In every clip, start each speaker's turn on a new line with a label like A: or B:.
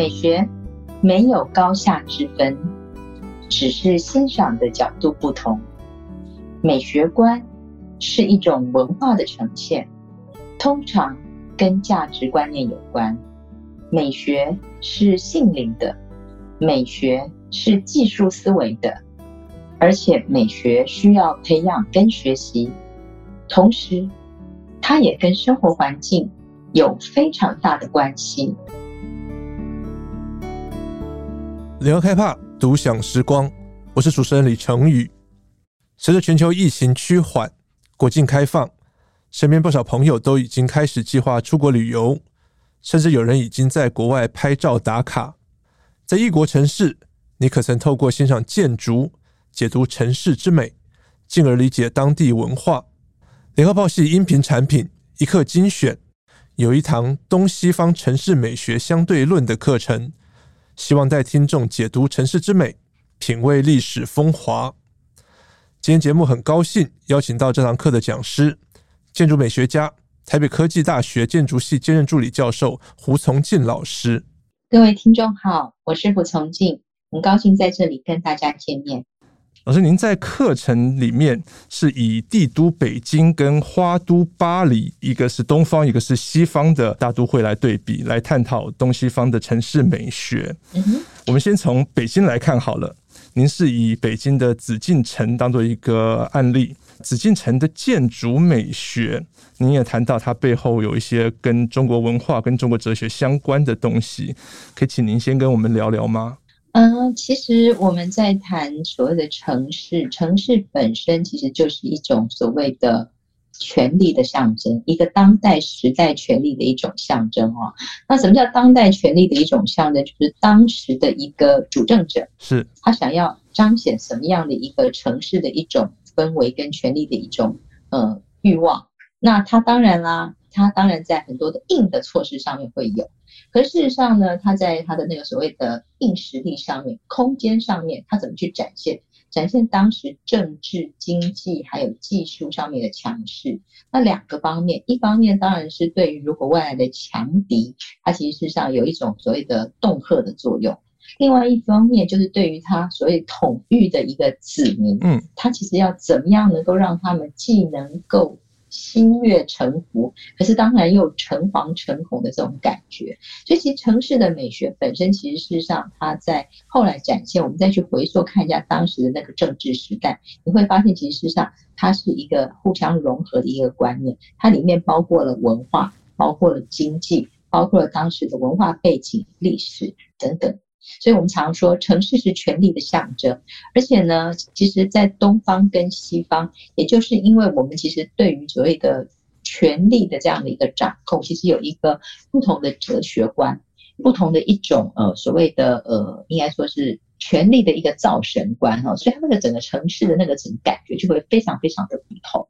A: 美学没有高下之分，只是欣赏的角度不同。美学观是一种文化的呈现，通常跟价值观念有关。美学是性灵的，美学是技术思维的，而且美学需要培养跟学习，同时它也跟生活环境有非常大的关系。
B: 联合开帕独享时光，我是主持人李成宇。随着全球疫情趋缓，国境开放，身边不少朋友都已经开始计划出国旅游，甚至有人已经在国外拍照打卡。在异国城市，你可曾透过欣赏建筑，解读城市之美，进而理解当地文化？联合报系音频产品一课精选，有一堂东西方城市美学相对论的课程。希望带听众解读城市之美，品味历史风华。今天节目很高兴邀请到这堂课的讲师，建筑美学家、台北科技大学建筑系兼任助理教授胡从进老师。
A: 各位听众好，我是胡从进，很高兴在这里跟大家见面。
B: 老师，您在课程里面是以帝都北京跟花都巴黎，一个是东方，一个是西方的大都会来对比，来探讨东西方的城市美学。嗯，我们先从北京来看好了。您是以北京的紫禁城当做一个案例，紫禁城的建筑美学，您也谈到它背后有一些跟中国文化、跟中国哲学相关的东西，可以请您先跟我们聊聊吗？
A: 嗯、呃，其实我们在谈所谓的城市，城市本身其实就是一种所谓的权力的象征，一个当代时代权力的一种象征哦。那什么叫当代权力的一种象征？就是当时的一个主政者，是他想要彰显什么样的一个城市的一种氛围跟权力的一种呃欲望。那他当然啦，他当然在很多的硬的措施上面会有。可是事实上呢，他在他的那个所谓的硬实力上面、空间上面，他怎么去展现？展现当时政治、经济还有技术上面的强势。那两个方面，一方面当然是对于如果外来的强敌，它其实事实上有一种所谓的恫吓的作用；另外一方面就是对于他所谓统御的一个子民，嗯，他其实要怎么样能够让他们既能够。心悦诚服，可是当然又诚惶诚恐的这种感觉。所以，其实城市的美学本身，其实事实上它在后来展现。我们再去回溯看一下当时的那个政治时代，你会发现，其实事实上它是一个互相融合的一个观念。它里面包括了文化，包括了经济，包括了当时的文化背景、历史等等。所以我们常说，城市是权力的象征，而且呢，其实，在东方跟西方，也就是因为我们其实对于所谓的权力的这样的一个掌控，其实有一个不同的哲学观，不同的一种呃所谓的呃，应该说是权力的一个造神观哈，所以它那个整个城市的那个整感觉就会非常非常的不同。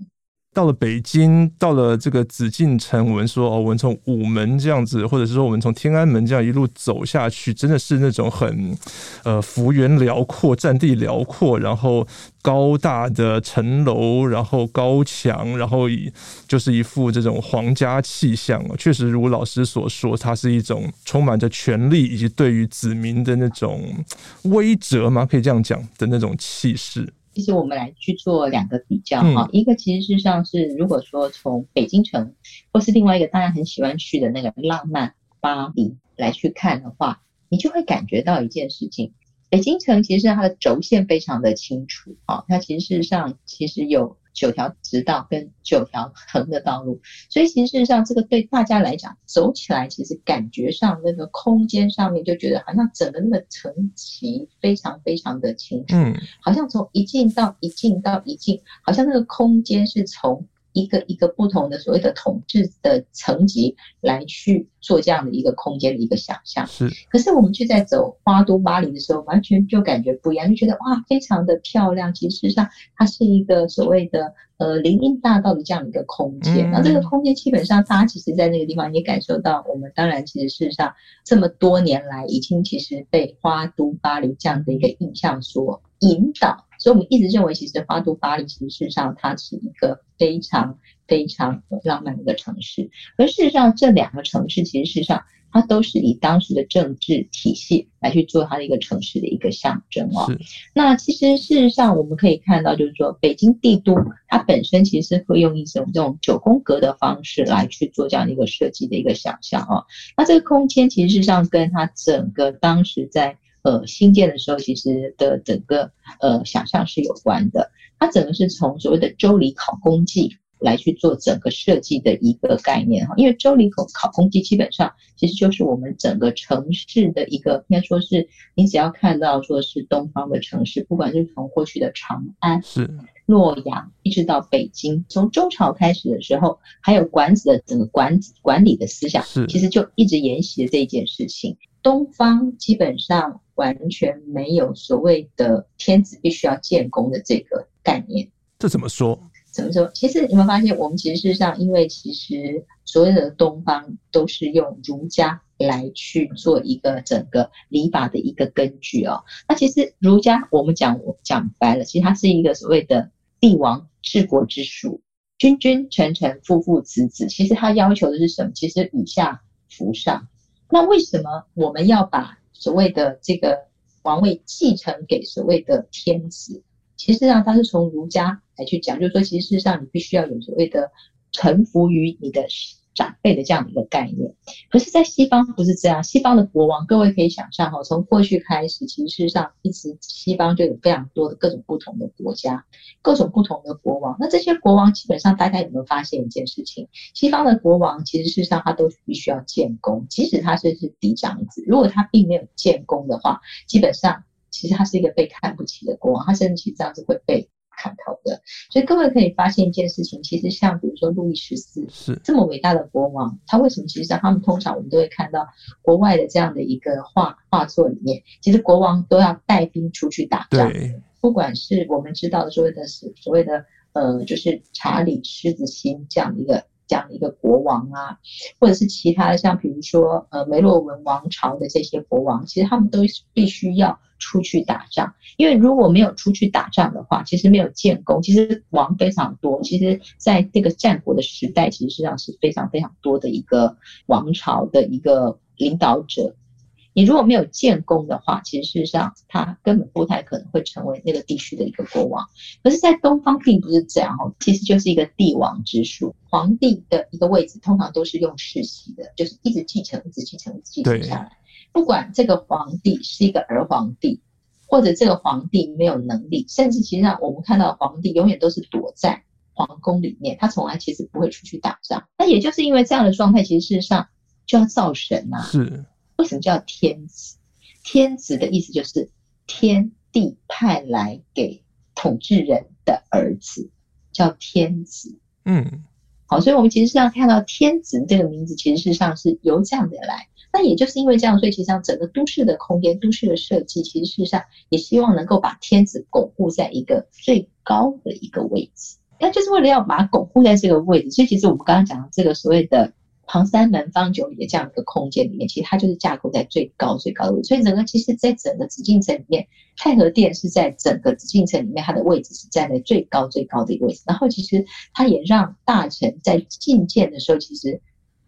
B: 到了北京，到了这个紫禁城，我们说哦，我们从午门这样子，或者是说我们从天安门这样一路走下去，真的是那种很呃幅员辽阔、占地辽阔，然后高大的城楼，然后高墙，然后以就是一副这种皇家气象。确实，如老师所说，它是一种充满着权力以及对于子民的那种威慑嘛，可以这样讲的那种气势。
A: 其实我们来去做两个比较哈，一个其实事实上是，如果说从北京城，或是另外一个大家很喜欢去的那个浪漫巴黎来去看的话，你就会感觉到一件事情：北京城其实它的轴线非常的清楚哈，它其实事实上其实有。九条直道跟九条横的道路，所以其实事实上，这个对大家来讲，走起来其实感觉上那个空间上面就觉得好像整个那个层级非常非常的清楚，嗯，好像从一进到一进到一进，好像那个空间是从。一个一个不同的所谓的统治的层级来去做这样的一个空间的一个想象，是。可是我们却在走花都巴黎的时候，完全就感觉不一样，就觉得哇，非常的漂亮。其实事实上，它是一个所谓的呃林荫大道的这样的一个空间。那这个空间基本上，大家其实在那个地方也感受到，我们当然其实事实上这么多年来，已经其实被花都巴黎这样的一个印象所引导。所以，我们一直认为，其实花都巴黎，其实事实上它是一个非常非常浪漫的一个城市。而事实上，这两个城市其实事实上它都是以当时的政治体系来去做它的一个城市的一个象征哦。那其实事实上我们可以看到，就是说北京帝都它本身其实是会用一种这种九宫格的方式来去做这样的一个设计的一个想象哦。那这个空间其实事实上跟它整个当时在呃新建的时候，其实的整个呃想象是有关的。它整个是从所谓的周礼考工记。来去做整个设计的一个概念哈，因为周礼考考工记基本上其实就是我们整个城市的一个，应该说是你只要看到说是东方的城市，不管是从过去的长安、是洛阳，一直到北京，从周朝开始的时候，还有管子的整个管管理的思想，是其实就一直沿袭了这一件事情。东方基本上完全没有所谓的天子必须要建功的这个概念，
B: 这怎么说？
A: 怎么说？其实你们发现，我们其实事实上，因为其实所有的东方都是用儒家来去做一个整个礼法的一个根据哦。那其实儒家，我们讲我讲白了，其实它是一个所谓的帝王治国之术，君君臣臣父父子子。其实它要求的是什么？其实以下服上。那为什么我们要把所谓的这个王位继承给所谓的天子？其实上，它是从儒家来去讲，就是说，其实事实上，你必须要有所谓的臣服于你的长辈的这样的一个概念。可是，在西方不是这样，西方的国王，各位可以想象哈，从过去开始，其实事实上一直西方就有非常多的各种不同的国家，各种不同的国王。那这些国王基本上，大家有没有发现一件事情？西方的国王其实事实上他都必须要建功，即使他是是嫡长子，如果他并没有建功的话，基本上。其实他是一个被看不起的国王，他甚至其实这样子会被砍头的。所以各位可以发现一件事情，其实像比如说路易十四是这么伟大的国王，他为什么其实上他们通常我们都会看到国外的这样的一个画画作里面，其实国王都要带兵出去打仗。不管是我们知道的所谓的所所谓的呃，就是查理狮子心这样的一个。这样的一个国王啊，或者是其他的，像比如说呃梅洛文王朝的这些国王，其实他们都必须要出去打仗，因为如果没有出去打仗的话，其实没有建功，其实王非常多。其实在这个战国的时代，其实实际上是非常非常多的一个王朝的一个领导者。你如果没有建功的话，其实事实上他根本不太可能会成为那个地区的一个国王。可是，在东方并不是这样哦，其实就是一个帝王之术。皇帝的一个位置通常都是用世袭的，就是一直继承、一直继承、一直继承下来。不管这个皇帝是一个儿皇帝，或者这个皇帝没有能力，甚至其实上我们看到皇帝永远都是躲在皇宫里面，他从来其实不会出去打仗。那也就是因为这样的状态，其实事实上就要造神啊。是。为什么叫天子？天子的意思就是天帝派来给统治人的儿子，叫天子。嗯，好，所以我们其实是要看到天子这个名字，其实事实上是由这样的来。那也就是因为这样，所以其实上整个都市的空间、都市的设计，其实事实上也希望能够把天子巩固在一个最高的一个位置。那就是为了要把它巩固在这个位置。所以其实我们刚刚讲的这个所谓的。旁三门方九里的这样一个空间里面，其实它就是架构在最高最高的位置。所以整个其实，在整个紫禁城里面，太和殿是在整个紫禁城里面，它的位置是站在最高最高的一个位置。然后其实它也让大臣在觐见的时候，其实。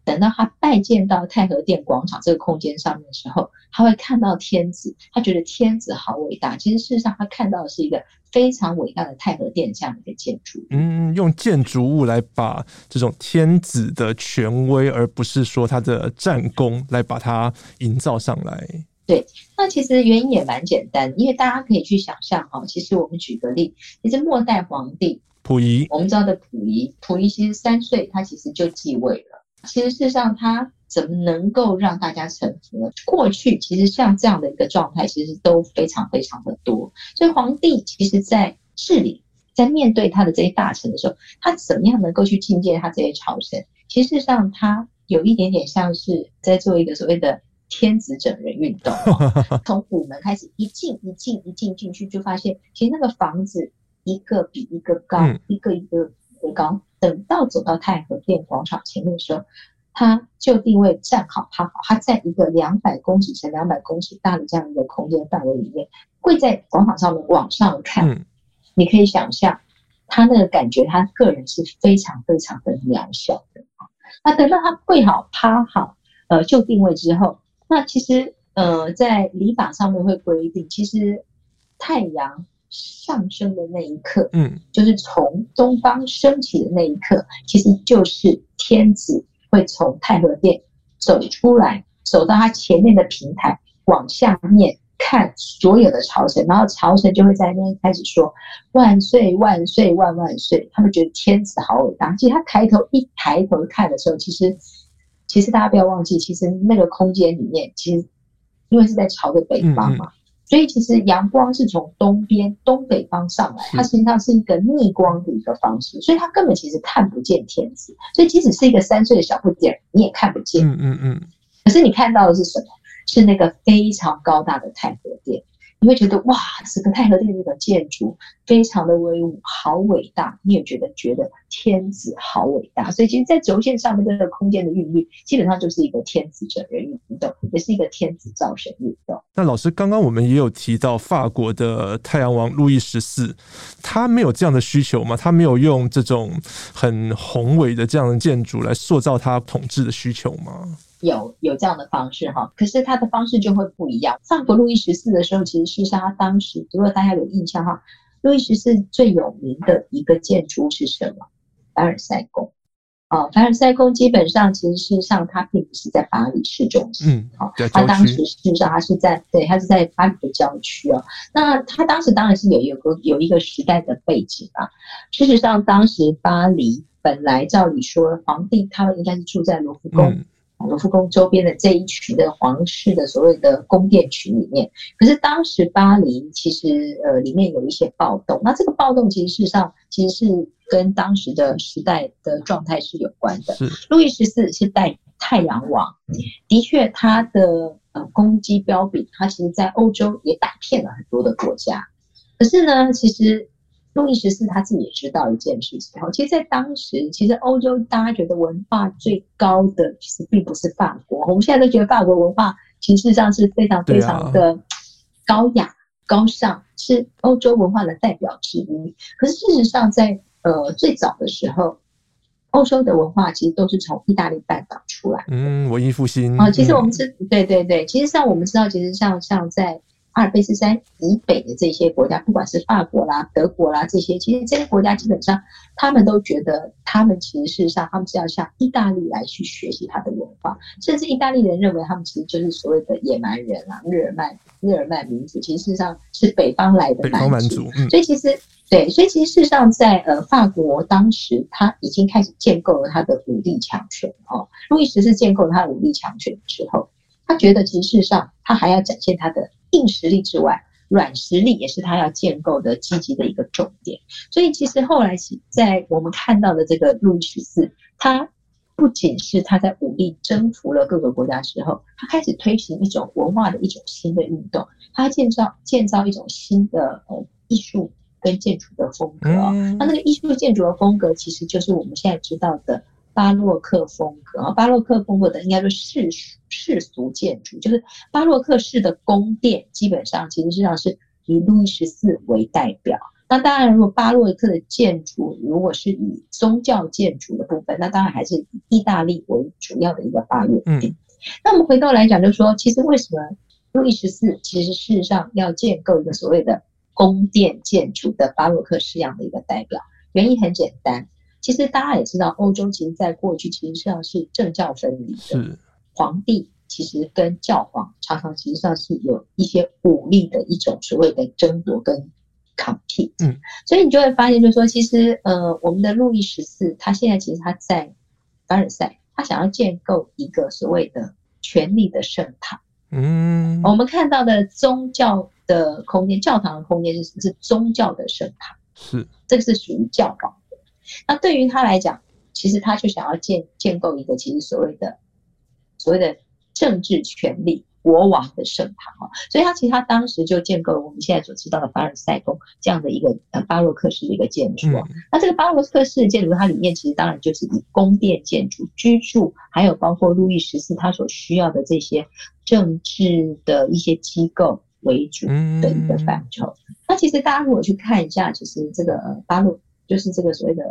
A: 等到他拜见到太和殿广场这个空间上面的时候，他会看到天子，他觉得天子好伟大。其实事实上，他看到的是一个非常伟大的太和殿这样的一个建筑。
B: 嗯，用建筑物来把这种天子的权威，而不是说他的战功，来把它营造上来。
A: 对，那其实原因也蛮简单，因为大家可以去想象哈，其实我们举个例，其实末代皇帝溥仪，我们知道的溥仪，溥仪其实三岁他其实就继位了。其实事实上，他怎么能够让大家臣服呢？过去其实像这样的一个状态，其实都非常非常的多。所以皇帝其实，在治理、在面对他的这些大臣的时候，他怎么样能够去觐见他这些朝臣？其实事实上，他有一点点像是在做一个所谓的天子整人运动。从午门开始，一进一进一进进去，就发现其实那个房子一个比一个高，嗯、一个一个为高。等到走到太和殿广场前面的时候，他就定位站好趴好，他在一个两百公尺乘两百公尺大的这样一个空间范围里面，跪在广场上面往上看，嗯、你可以想象他那个感觉，他个人是非常非常的渺小的。那等到他跪好趴好，呃就定位之后，那其实呃在礼法上面会规定，其实太阳上升的那一刻，
B: 嗯，
A: 就是从东方升起的那一刻，其实就是天子会从太和殿走出来，走到他前面的平台，往下面。看所有的朝臣，然后朝臣就会在那边开始说万岁万岁万万岁。他们觉得天子好伟大。其实他抬头一抬头看的时候，其实其实大家不要忘记，其实那个空间里面，其实因为是在朝着北方嘛，嗯嗯，所以其实阳光是从东边东北方上来，它实际上是一个逆光的一个方式，所以它根本其实看不见天子。所以即使是一个三岁的小不点，你也看不见。
B: 嗯嗯嗯。
A: 可是你看到的是什么？是那个非常高大的太和殿，你会觉得哇，这个太和殿这个建筑非常的威武，好伟大。你也觉得觉得天子好伟大，所以其实，在轴线上面这个空间的韵律，基本上就是一个天子整人运动，也是一个天子造神运动。
B: 那老师，刚刚我们也有提到法国的太阳王路易十四，他没有这样的需求吗？他没有用这种很宏伟的这样的建筑来塑造他统治的需求吗？
A: 有有这样的方式哈，可是他的方式就会不一样。法国路易十四的时候，其实事实上他当时，如果大家有印象哈，路易十四最有名的一个建筑是什么？凡尔赛宫。哦，凡尔赛宫基本上其实事实上它并不是在巴黎市中心，嗯，好，他当时事实上他是在对，他是在巴黎的郊区哦。那他当时当然是有有个有一个时代的背景啊。事实上，当时巴黎本来照理说，皇帝他们应该是住在罗浮宫。嗯罗浮宫周边的这一群的皇室的所谓的宫殿群里面，可是当时巴黎其实呃里面有一些暴动，那这个暴动其实事实上其实是跟当时的时代的状态是有关的。路易十四是代太阳王，的确他的呃攻击标炳，他其实在欧洲也打遍了很多的国家，可是呢，其实。路易十四他自己也知道一件事情，其实，在当时，其实欧洲大家觉得文化最高的，其实并不是法国。我们现在都觉得法国文化，其实上是非常非常的高雅、高尚，是欧洲文化的代表之一。可是事实上在，在呃最早的时候，欧洲的文化其实都是从意大利半岛出来。
B: 嗯，文艺复兴。
A: 啊，其实我们是，对对对，其实像我们知道，其实像像在。阿尔卑斯山以北的这些国家，不管是法国啦、德国啦这些，其实这些国家基本上，他们都觉得，他们其实事实上，他们是要向意大利来去学习他的文化，甚至意大利人认为他们其实就是所谓的野蛮人啊，日耳曼日耳曼民族，其实事实上是北方来的蛮族。所以其实对，所以其实事实上在呃法国当时，他已经开始建构了他的武力强权哦。路易十四建构了他的武力强权之后，他觉得其实事实上他还要展现他的。硬实力之外，软实力也是他要建构的积极的一个重点。所以，其实后来在我们看到的这个路易十四，他不仅是他在武力征服了各个国家之后，他开始推行一种文化的一种新的运动，他建造建造一种新的呃艺术跟建筑的风格。那那个艺术建筑的风格，其实就是我们现在知道的。巴洛克风格啊，巴洛克风格的应该说世俗世俗建筑，就是巴洛克式的宫殿，基本上其实际上是以路易十四为代表。那当然，如果巴洛克的建筑如果是以宗教建筑的部分，那当然还是以意大利为主要的一个巴洛克。嗯，那我们回头来讲，就是说，其实为什么路易十四其实事实上要建构一个所谓的宫殿建筑的巴洛克式样的一个代表？原因很简单。其实大家也知道，欧洲其实在过去其实上是政教分离的。是皇帝其实跟教皇常常其实上是有一些武力的一种所谓的争夺跟 compete。嗯，所以你就会发现，就是说，其实呃，我们的路易十四他现在其实他在凡尔赛，他想要建构一个所谓的权力的圣堂。嗯，我们看到的宗教的空间，教堂的空间是是宗教的圣堂。是，这个是属于教皇。那对于他来讲，其实他就想要建建构一个其实所谓的所谓的政治权力国王的圣堂啊，所以他其实他当时就建构了我们现在所知道的凡尔赛宫这样的一个呃巴洛克式的一个建筑啊。那这个巴洛克式的建筑，它里面其实当然就是以宫殿建筑、居住，还有包括路易十四他所需要的这些政治的一些机构为主的一个范畴。那其实大家如果去看一下，其实这个巴洛。就是这个所谓的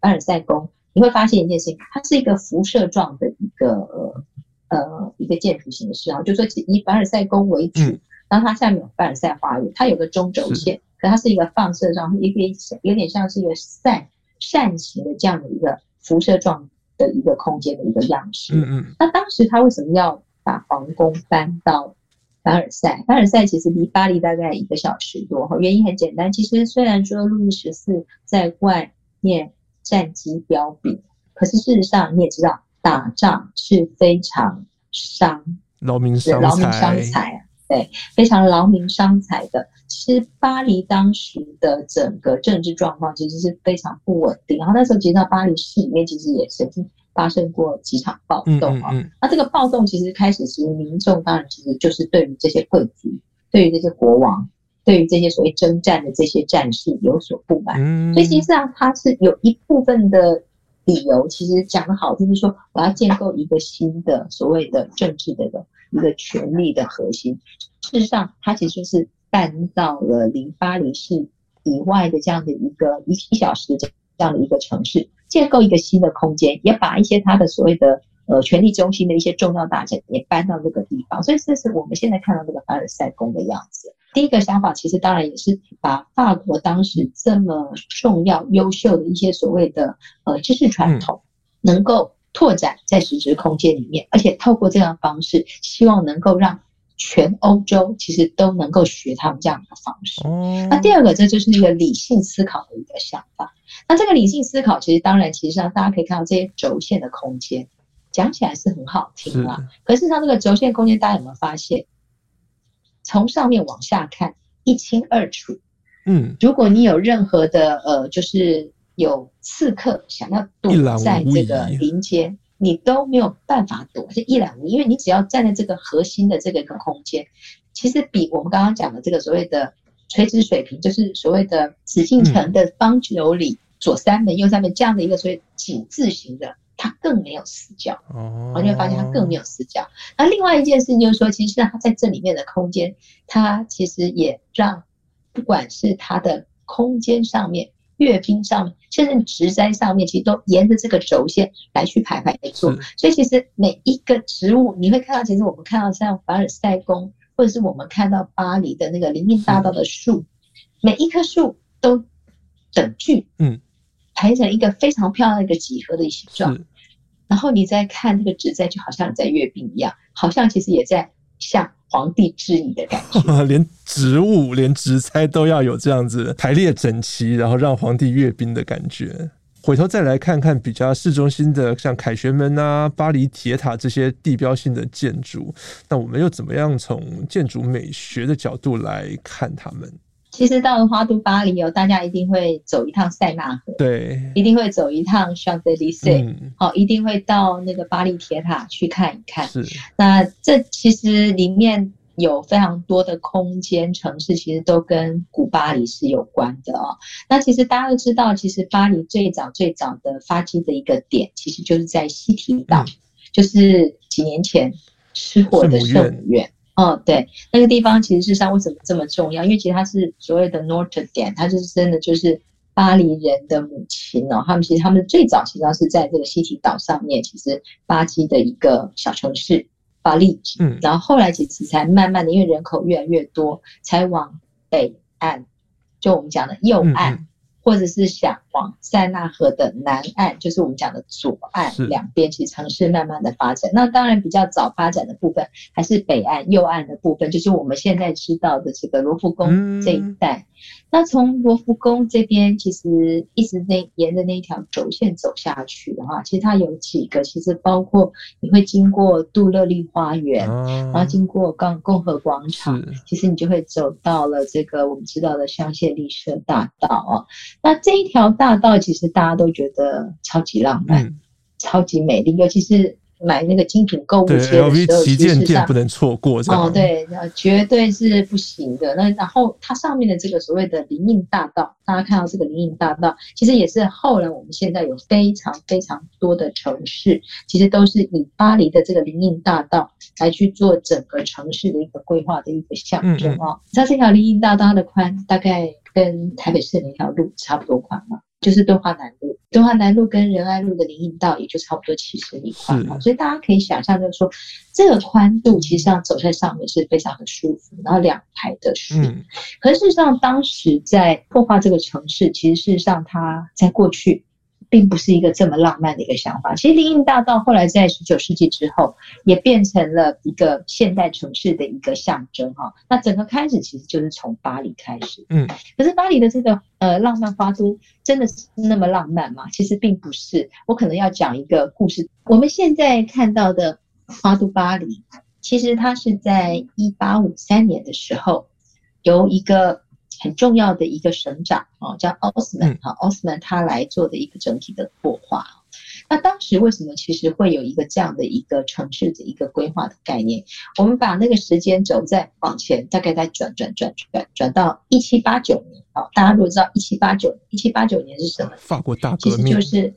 A: 凡尔赛宫，你会发现一件事情，它是一个辐射状的一个呃一个建筑形式啊，就说以凡尔赛宫为主，嗯、然后它下面有凡尔赛花园，它有个中轴线，可它是一个放射状，一个有点像是一个扇扇形的这样的一个辐射状的一个空间的一个样式。嗯嗯。那当时他为什么要把皇宫搬到凡尔赛？凡尔赛其实离巴黎大概一个小时多哈，原因很简单，其实虽然说路易十四在外面战绩彪炳，可是事实上你也知道。打仗是非常伤
B: 劳民伤
A: 劳民伤财啊，对，非常劳民伤财的。其实巴黎当时的整个政治状况其实是非常不稳定。然后那时候其实到巴黎市里面其实也曾经发生过几场暴动啊。嗯嗯嗯，那这个暴动其实开始时民众当然其实就是对于这些贵族、对于这些国王、对于这些所谓征战的这些战士有所不满。嗯，所以其实际上它是有一部分的。理由其实讲的好，就是说我要建构一个新的所谓的政治的一个权力的核心。事实上，它其实就是搬到了离巴黎市以外的这样的一个一一小时这样的一个城市，建构一个新的空间，也把一些它的所谓的呃权力中心的一些重要大臣也搬到这个地方。所以这是我们现在看到这个凡尔赛宫的样子。第一个想法其实当然也是把法国当时这么重要、优秀的一些所谓的呃知识传统，能够拓展在实质空间里面，而且透过这样的方式，希望能够让全欧洲其实都能够学他们这样的方式。那第二个，这就是一个理性思考的一个想法。那这个理性思考，其实当然，其实上大家可以看到这些轴线的空间，讲起来是很好听啊。可是上这个轴线空间，大家有没有发现？从上面往下看一清二楚，嗯，如果你有任何的呃，就是有刺客想要躲在这个林间，你都没有办法躲，是一览无遗，因为你只要站在这个核心的这个一个空间，其实比我们刚刚讲的这个所谓的垂直水平，就是所谓的紫禁城的方九里左三门右三门这样的一个所谓井字形的。它更没有死角，哦，你会发现它更没有死角。那另外一件事情就是说，其实它在这里面的空间，它其实也让不管是它的空间上面、阅兵上面，甚至植栽上面，其实都沿着这个轴线来去排排坐。是所以其实每一个植物，你会看到，其实我们看到像凡尔赛宫，或者是我们看到巴黎的那个林荫大道的树，每一棵树都等距，嗯，排成一个非常漂亮的一个几何的形状。然后你再看这个植栽，就好像你在阅兵一样，好像其实也在向皇帝之意的感觉。
B: 连植物、连植栽都要有这样子排列整齐，然后让皇帝阅兵的感觉。回头再来看看比较市中心的，像凯旋门啊、巴黎铁塔这些地标性的建筑，那我们又怎么样从建筑美学的角度来看他们？
A: 其实到了花都巴黎哦，大家一定会走一趟塞纳河，
B: 对，
A: 一定会走一趟 Champs-Élysées，好，一定会到那个巴黎铁塔去看一看。是，那这其实里面有非常多的空间城市，其实都跟古巴黎是有关的哦。那其实大家都知道，其实巴黎最早最早的发迹的一个点，其实就是在西堤岛，嗯、就是几年前失火的圣母院。哦，对，那个地方其实事实上为什么这么重要？因为其实它是所谓的 Notre Dame，它就是真的就是巴黎人的母亲哦。他们其实他们最早其实是在这个西提岛上面，其实巴基的一个小城市巴黎。嗯，然后后来其实才慢慢的，因为人口越来越多，才往北岸，就我们讲的右岸。嗯嗯或者是想往塞纳河的南岸，就是我们讲的左岸两边，其实城市慢慢的发展。那当然比较早发展的部分，还是北岸右岸的部分，就是我们现在知道的这个罗浮宫这一带。那从罗浮宫这边，其实一直那沿着那一条轴线走下去的话，其实它有几个，其实包括你会经过杜乐丽花园，然后经过共共和广场，其实你就会走到了这个我们知道的香榭丽舍大道哦。那这一条大道其实大家都觉得超级浪漫，嗯、超级美丽，尤其是买那个精品购物车的时候，
B: 旗舰店不能错过。
A: 哦，对，绝对是不行的。那然后它上面的这个所谓的林荫大道，大家看到这个林荫大道，其实也是后来我们现在有非常非常多的城市，其实都是以巴黎的这个林荫大道来去做整个城市的一个规划的一个象征哦。你知道这条林荫大道的宽大概跟台北市的一条路差不多宽吗？就是敦化南路，敦化南路跟仁爱路的林荫道也就差不多七十米宽，所以大家可以想象，就是说这个宽度其实上走在上面是非常的舒服，然后两排的树。嗯，可是事实上，当时在破坏这个城市，其实事实上它在过去。并不是一个这么浪漫的一个想法。其实林荫大道后来在十九世纪之后，也变成了一个现代城市的一个象征哈。那整个开始其实就是从巴黎开始，嗯。可是巴黎的这个呃浪漫花都真的是那么浪漫吗？其实并不是。我可能要讲一个故事。我们现在看到的花都巴黎，其实它是在一八五三年的时候由一个。很重要的一个省长啊，叫奥斯曼哈，奥斯曼他来做的一个整体的规划。那当时为什么其实会有一个这样的一个城市的一个规划的概念？我们把那个时间轴再往前，大概再转转转转转到一七八九年啊。大家如果知道一七八九一七八九年是什么？
B: 法国大革命，其实
A: 就是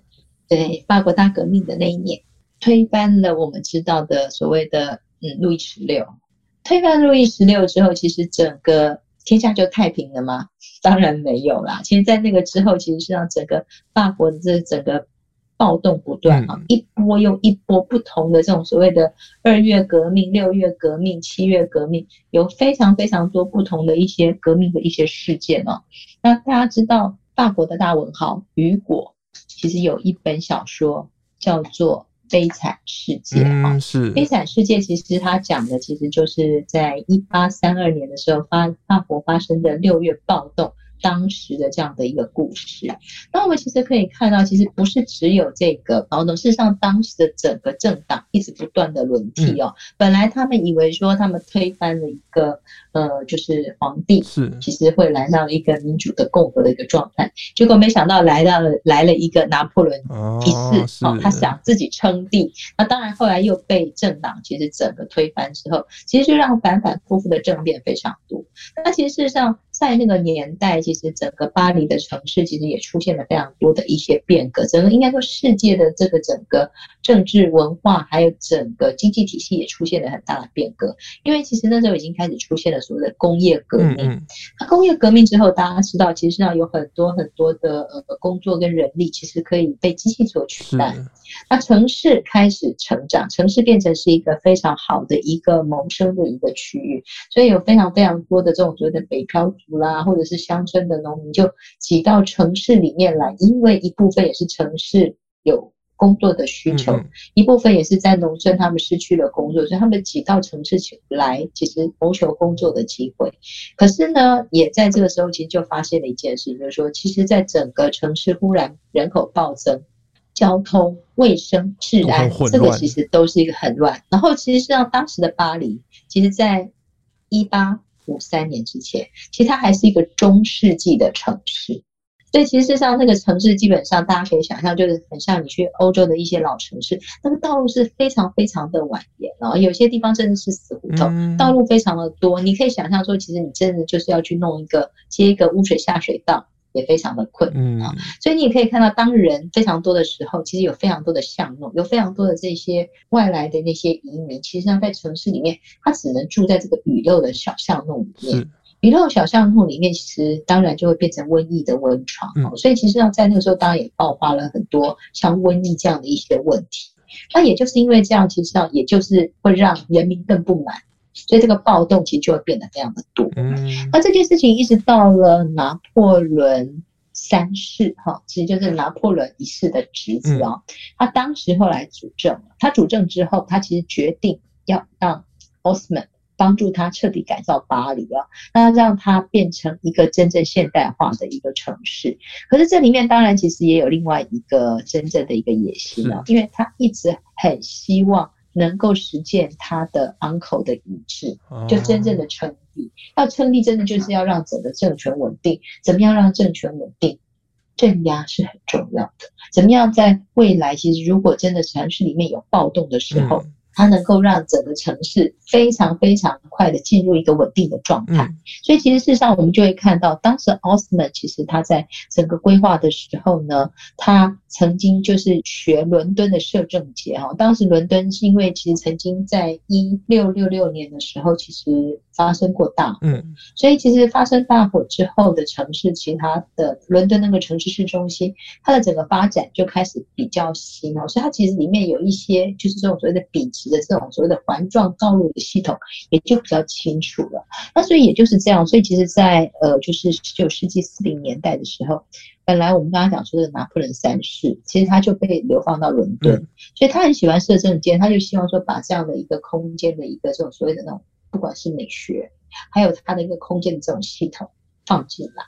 A: 对法国大革命的那一年，推翻了我们知道的所谓的嗯路易十六。推翻路易十六之后，其实整个。天下就太平了吗？当然没有啦。其实，在那个之后，其实是让整个法国的这整个暴动不断啊，一波又一波不同的这种所谓的二月革命、六月革命、七月革命，有非常非常多不同的一些革命的一些事件哦。那大家知道，法国的大文豪雨果其实有一本小说叫做。悲惨世界哈，是悲惨世界。其实他讲的其实就是在一八三二年的时候发法国发生的六月暴动。当时的这样的一个故事，那我们其实可以看到，其实不是只有这个暴动，事实上当时的整个政党一直不断的轮替哦。本来他们以为说他们推翻了一个呃，就是皇帝，是。其实会来到一个民主的共和的一个状态，结果没想到来到了来了一个拿破仑一世哦，他想自己称帝，那当然后来又被政党其实整个推翻之后，其实就让反反复复的政变非常多。那其实事实上在那个年代，其实整个巴黎的城市其实也出现了非常多的一些变革，整个应该说世界的这个整个政治文化还有整个经济体系也出现了很大的变革。因为其实那时候已经开始出现了所谓的工业革命。那工业革命之后，大家知道其实上有很多很多的呃工作跟人力其实可以被机器所取代。那城市开始成长，城市变成是一个非常好的一个谋生的一个区域，所以有非常非常多的这种所谓的北漂族啦，或者是乡村的农民就挤到城市里面来，因为一部分也是城市有工作的需求，一部分也是在农村他们失去了工作，所以他们挤到城市来，其实谋求工作的机会。可是呢，也在这个时候，其实就发现了一件事，就是说，其实在整个城市忽然人口暴增，交通、卫生、治安，这个其实都是一个很乱。然后，其实上当时的巴黎，其实在一八五三年之前，其实它还是一个中世纪的城市，所以其实上那个城市基本上大家可以想象，就是很像你去欧洲的一些老城市，那个道路是非常非常的蜿蜒，然后有些地方真的是死胡同，道路非常的多，你可以想象说，其实你真的就是要去弄一个接一个污水下水道。也非常的困难啊，所以你也可以看到，当人非常多的时候，其实有非常多的巷弄，有非常多的这些外来的那些移民，其实上在城市里面，他只能住在这个雨漏的小巷弄里面。雨漏小巷弄里面，其实当然就会变成瘟疫的温床。所以其实上在那个时候，当然也爆发了很多像瘟疫这样的一些问题。那也就是因为这样，其实上也就是会让人民更不满。所以这个暴动其实就会变得非常的多。嗯，那这件事情一直到了拿破仑三世，哈，其实就是拿破仑一世的侄子啊。他当时后来主政，他主政之后，他其实决定要让奥斯曼帮助他彻底改造巴黎啊，那让他变成一个真正现代化的一个城市。可是这里面当然其实也有另外一个真正的一个野心啊，因为他一直很希望。能够实现他的 uncle 的遗志，就真正的称帝。要称帝，真的就是要让整个政权稳定。怎么样让政权稳定？镇压是很重要的。怎么样在未来，其实如果真的城市里面有暴动的时候，嗯它能够让整个城市非常非常快的进入一个稳定的状态，所以其实事实上我们就会看到，当时奥斯曼其实他在整个规划的时候呢，他曾经就是学伦敦的摄政节哈，当时伦敦是因为其实曾经在一六六六年的时候，其实发生过大火，
B: 嗯，
A: 所以其实发生大火之后的城市，其他的伦敦那个城市市中心，它的整个发展就开始比较新哦，所以它其实里面有一些就是这种所谓的笔直的这种所谓的环状道路的系统，也就比较清楚了。那所以也就是这样，所以其实在呃就是十九世纪四零年代的时候，本来我们刚刚讲说的拿破仑三世，其实他就被流放到伦敦，嗯，所以他很喜欢摄政间，他就希望说把这样的一个空间的一个这种所谓的那种。不管是美学，还有它的一个空间的这种系统放进来，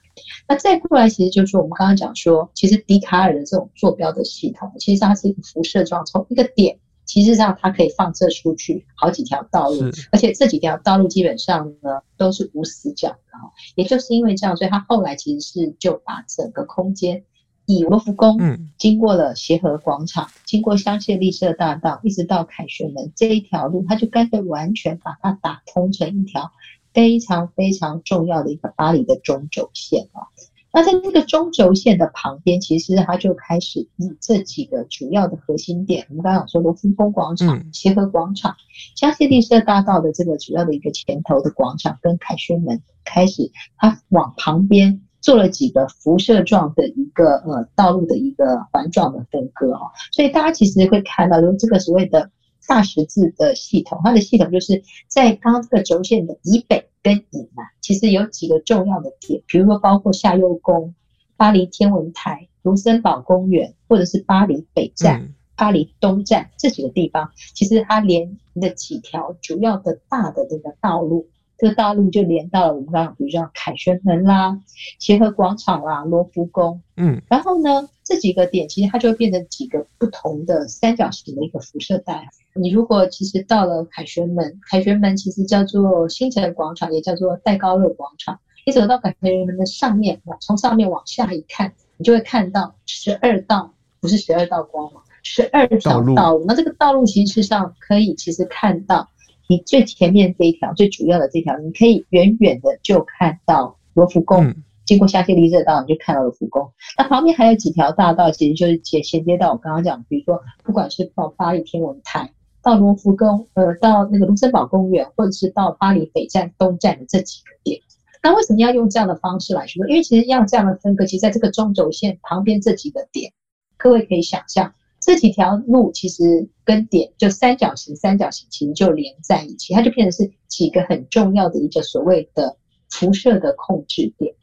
A: 那再过来，其实就是说我们刚刚讲说，其实笛卡尔的这种坐标的系统，其实它是一个辐射状，从一个点，其实上它可以放射出去好几条道路，而且这几条道路基本上呢都是无死角的哈。也就是因为这样，所以他后来其实是就把整个空间。以罗浮宫，嗯经过了协和广场，经过香榭丽舍大道，一直到凯旋门这一条路，它就干脆完全把它打通成一条非常非常重要的一个巴黎的中轴线啊。那在这个中轴线的旁边，其实它就开始以这几个主要的核心点，我们刚刚说罗浮宫广场、协和广场、香榭丽舍大道的这个主要的一个前头的广场跟凯旋门开始，它往旁边。做了几个辐射状的一个呃道路的一个环状的分割哈，所以大家其实会看到，就是这个所谓的大十字的系统，它的系统就是在刚刚这个轴线的以北跟以南，其实有几个重要的点，比如说包括夏悠宫、巴黎天文台、卢森堡公园，或者是巴黎北站、巴黎东站这几个地方，其实它连的几条主要的大的这个道路。这个道路就连到了我们刚刚，比如说凯旋门啦、协和广场啦、罗浮宫，嗯，然后呢，这几个点其实它就会变成几个不同的三角形的一个辐射带。你如果其实到了凯旋门，凯旋门其实叫做新城广场，也叫做戴高乐广场。你走到凯旋门的上面，从上面往下一看，你就会看到十二道，不是十二道光芒，十二条道路。那这个道路其实上可以其实看到。你最前面这一条最主要的这条，你可以远远的就看到罗浮宫。经过香榭丽舍道，你就看到罗浮宫。那旁边还有几条大道，其实就是接衔接到我刚刚讲，比如说不管是到巴黎天文台、到罗浮宫，呃，到那个卢森堡公园，或者是到巴黎北站、东站的这几个点。那为什么要用这样的方式来说？因为其实要这样的分割，其实在这个中轴线旁边这几个点，各位可以想象。这几条路其实跟点就三角形，三角形其实就连在一起，它就变成是几个很重要的一个所谓的辐射的控制点。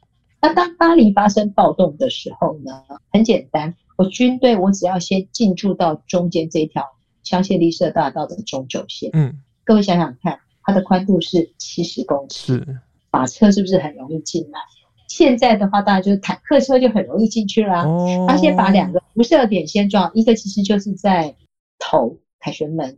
A: 那当巴黎发生暴动的时候呢，很简单，我军队我只要先进驻到中间这条香榭丽舍大道的中轴线。嗯，各位想想看，它的宽度是七十公尺，是马车是不是很容易进来？现在的话，当然就是坦克车就很容易进去啦。他先把两个辐射点先装，一个其实就是在头凯旋门，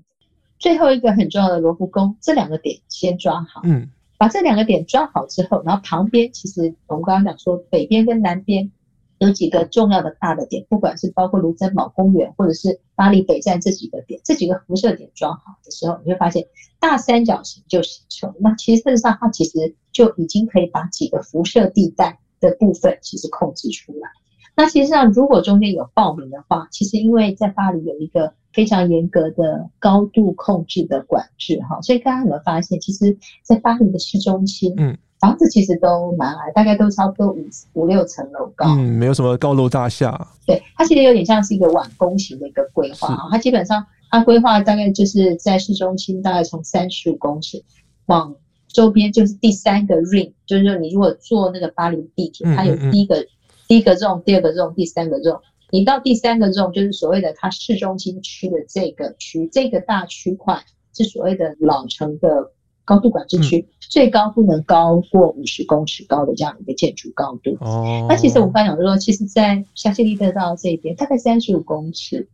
A: 最后一个很重要的罗浮宫，这两个点先抓好。嗯，把这两个点抓好之后，然后旁边其实我们刚刚讲说，北边跟南边有几个重要的大的点，不管是包括卢森堡公园或者是巴黎北站这几个点，这几个辐射点装好的时候，你会发现大三角形就形成。那其实事实上它其实。就已经可以把几个辐射地带的部分其实控制出来。那其实上，如果中间有暴民的话，其实因为在巴黎有一个非常严格的高度控制的管制哈，所以大家有没有发现，其实，在巴黎的市中心，嗯，房子其实都蛮矮，大概都差不多五五六层楼高，
B: 嗯，没有什么高楼大厦。
A: 对，它其实有点像是一个碗公型的一个规划啊，它基本上它规划大概就是在市中心，大概从三十五公尺往。周边就是第三个 ring，就是说你如果坐那个巴黎地铁，它有第一个、嗯嗯、第一个 zone，第二个 zone，第三个 zone。你到第三个 zone，就是所谓的它市中心区的这个区，这个大区块是所谓的老城的高度管制区，嗯、最高不能高过五十公尺高的这样一个建筑高度。哦，那其实我们刚讲说，其实，在香榭丽舍大道这边，大概三十五公尺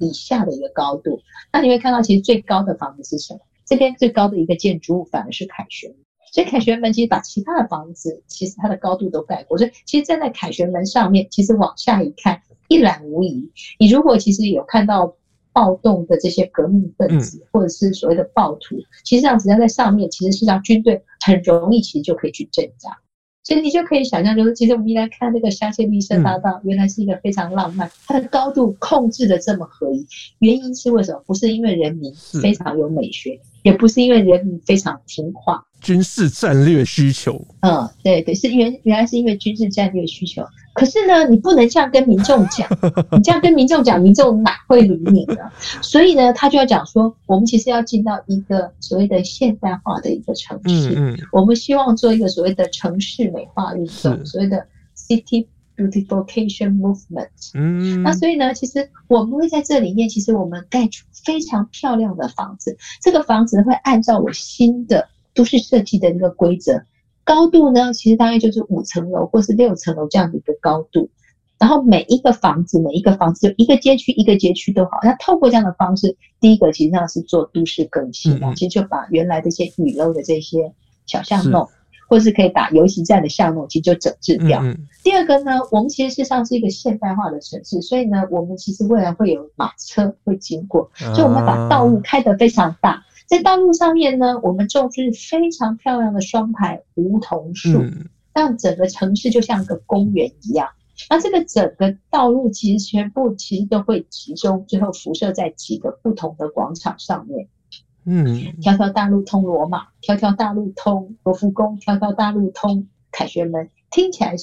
A: 以下的一个高度，那你会看到其实最高的房子是什么？这边最高的一个建筑物反而是凯旋门，所以凯旋门其实把其他的房子其实它的高度都盖过，所以其实站在凯旋门上面，其实往下一看一览无遗。你如果其实有看到暴动的这些革命分子，或者是所谓的暴徒，其实这样子在上面，其实是让军队很容易其实就可以去镇压。所以你就可以想象，就是其实我们一来看那个香榭丽舍大道，原来是一个非常浪漫，它的高度控制的这么合一。原因是为什么？不是因为人民非常有美学，也不是因为人民非常听话，
B: 军事战略需求。
A: 嗯，对对，是原原来是因为军事战略需求。可是呢，你不能这样跟民众讲，你这样跟民众讲，民众哪会理你呢？所以呢，他就要讲说，我们其实要进到一个所谓的现代化的一个城市，嗯嗯，我们希望做一个所谓的城市美化运动，所谓的 city。Beautification movement，嗯，那所以呢，其实我们会在这里面，其实我们盖出非常漂亮的房子。这个房子会按照我新的都市设计的一个规则，高度呢，其实大概就是五层楼或是六层楼这样的一个高度。然后每一个房子，每一个房子就一个街区一个街区都好。那透过这样的方式，第一个其实上是做都市更新嘛，其实就把原来的一些雨漏的这些小巷弄。或是可以打游击战的巷弄，其实就整治掉。第二个呢，我们其实事实上是一个现代化的城市，所以呢，我们其实未来会有马车会经过，所以我们把道路开得非常大。在道路上面呢，我们种植非常漂亮的双排梧桐树，让整个城市就像个公园一样。那这个整个道路其实全部其实都会集中，最后辐射在几个不同的广场上面。嗯，条条大路通罗马，条条大路通罗浮宫，条条大路通凯旋门，听起来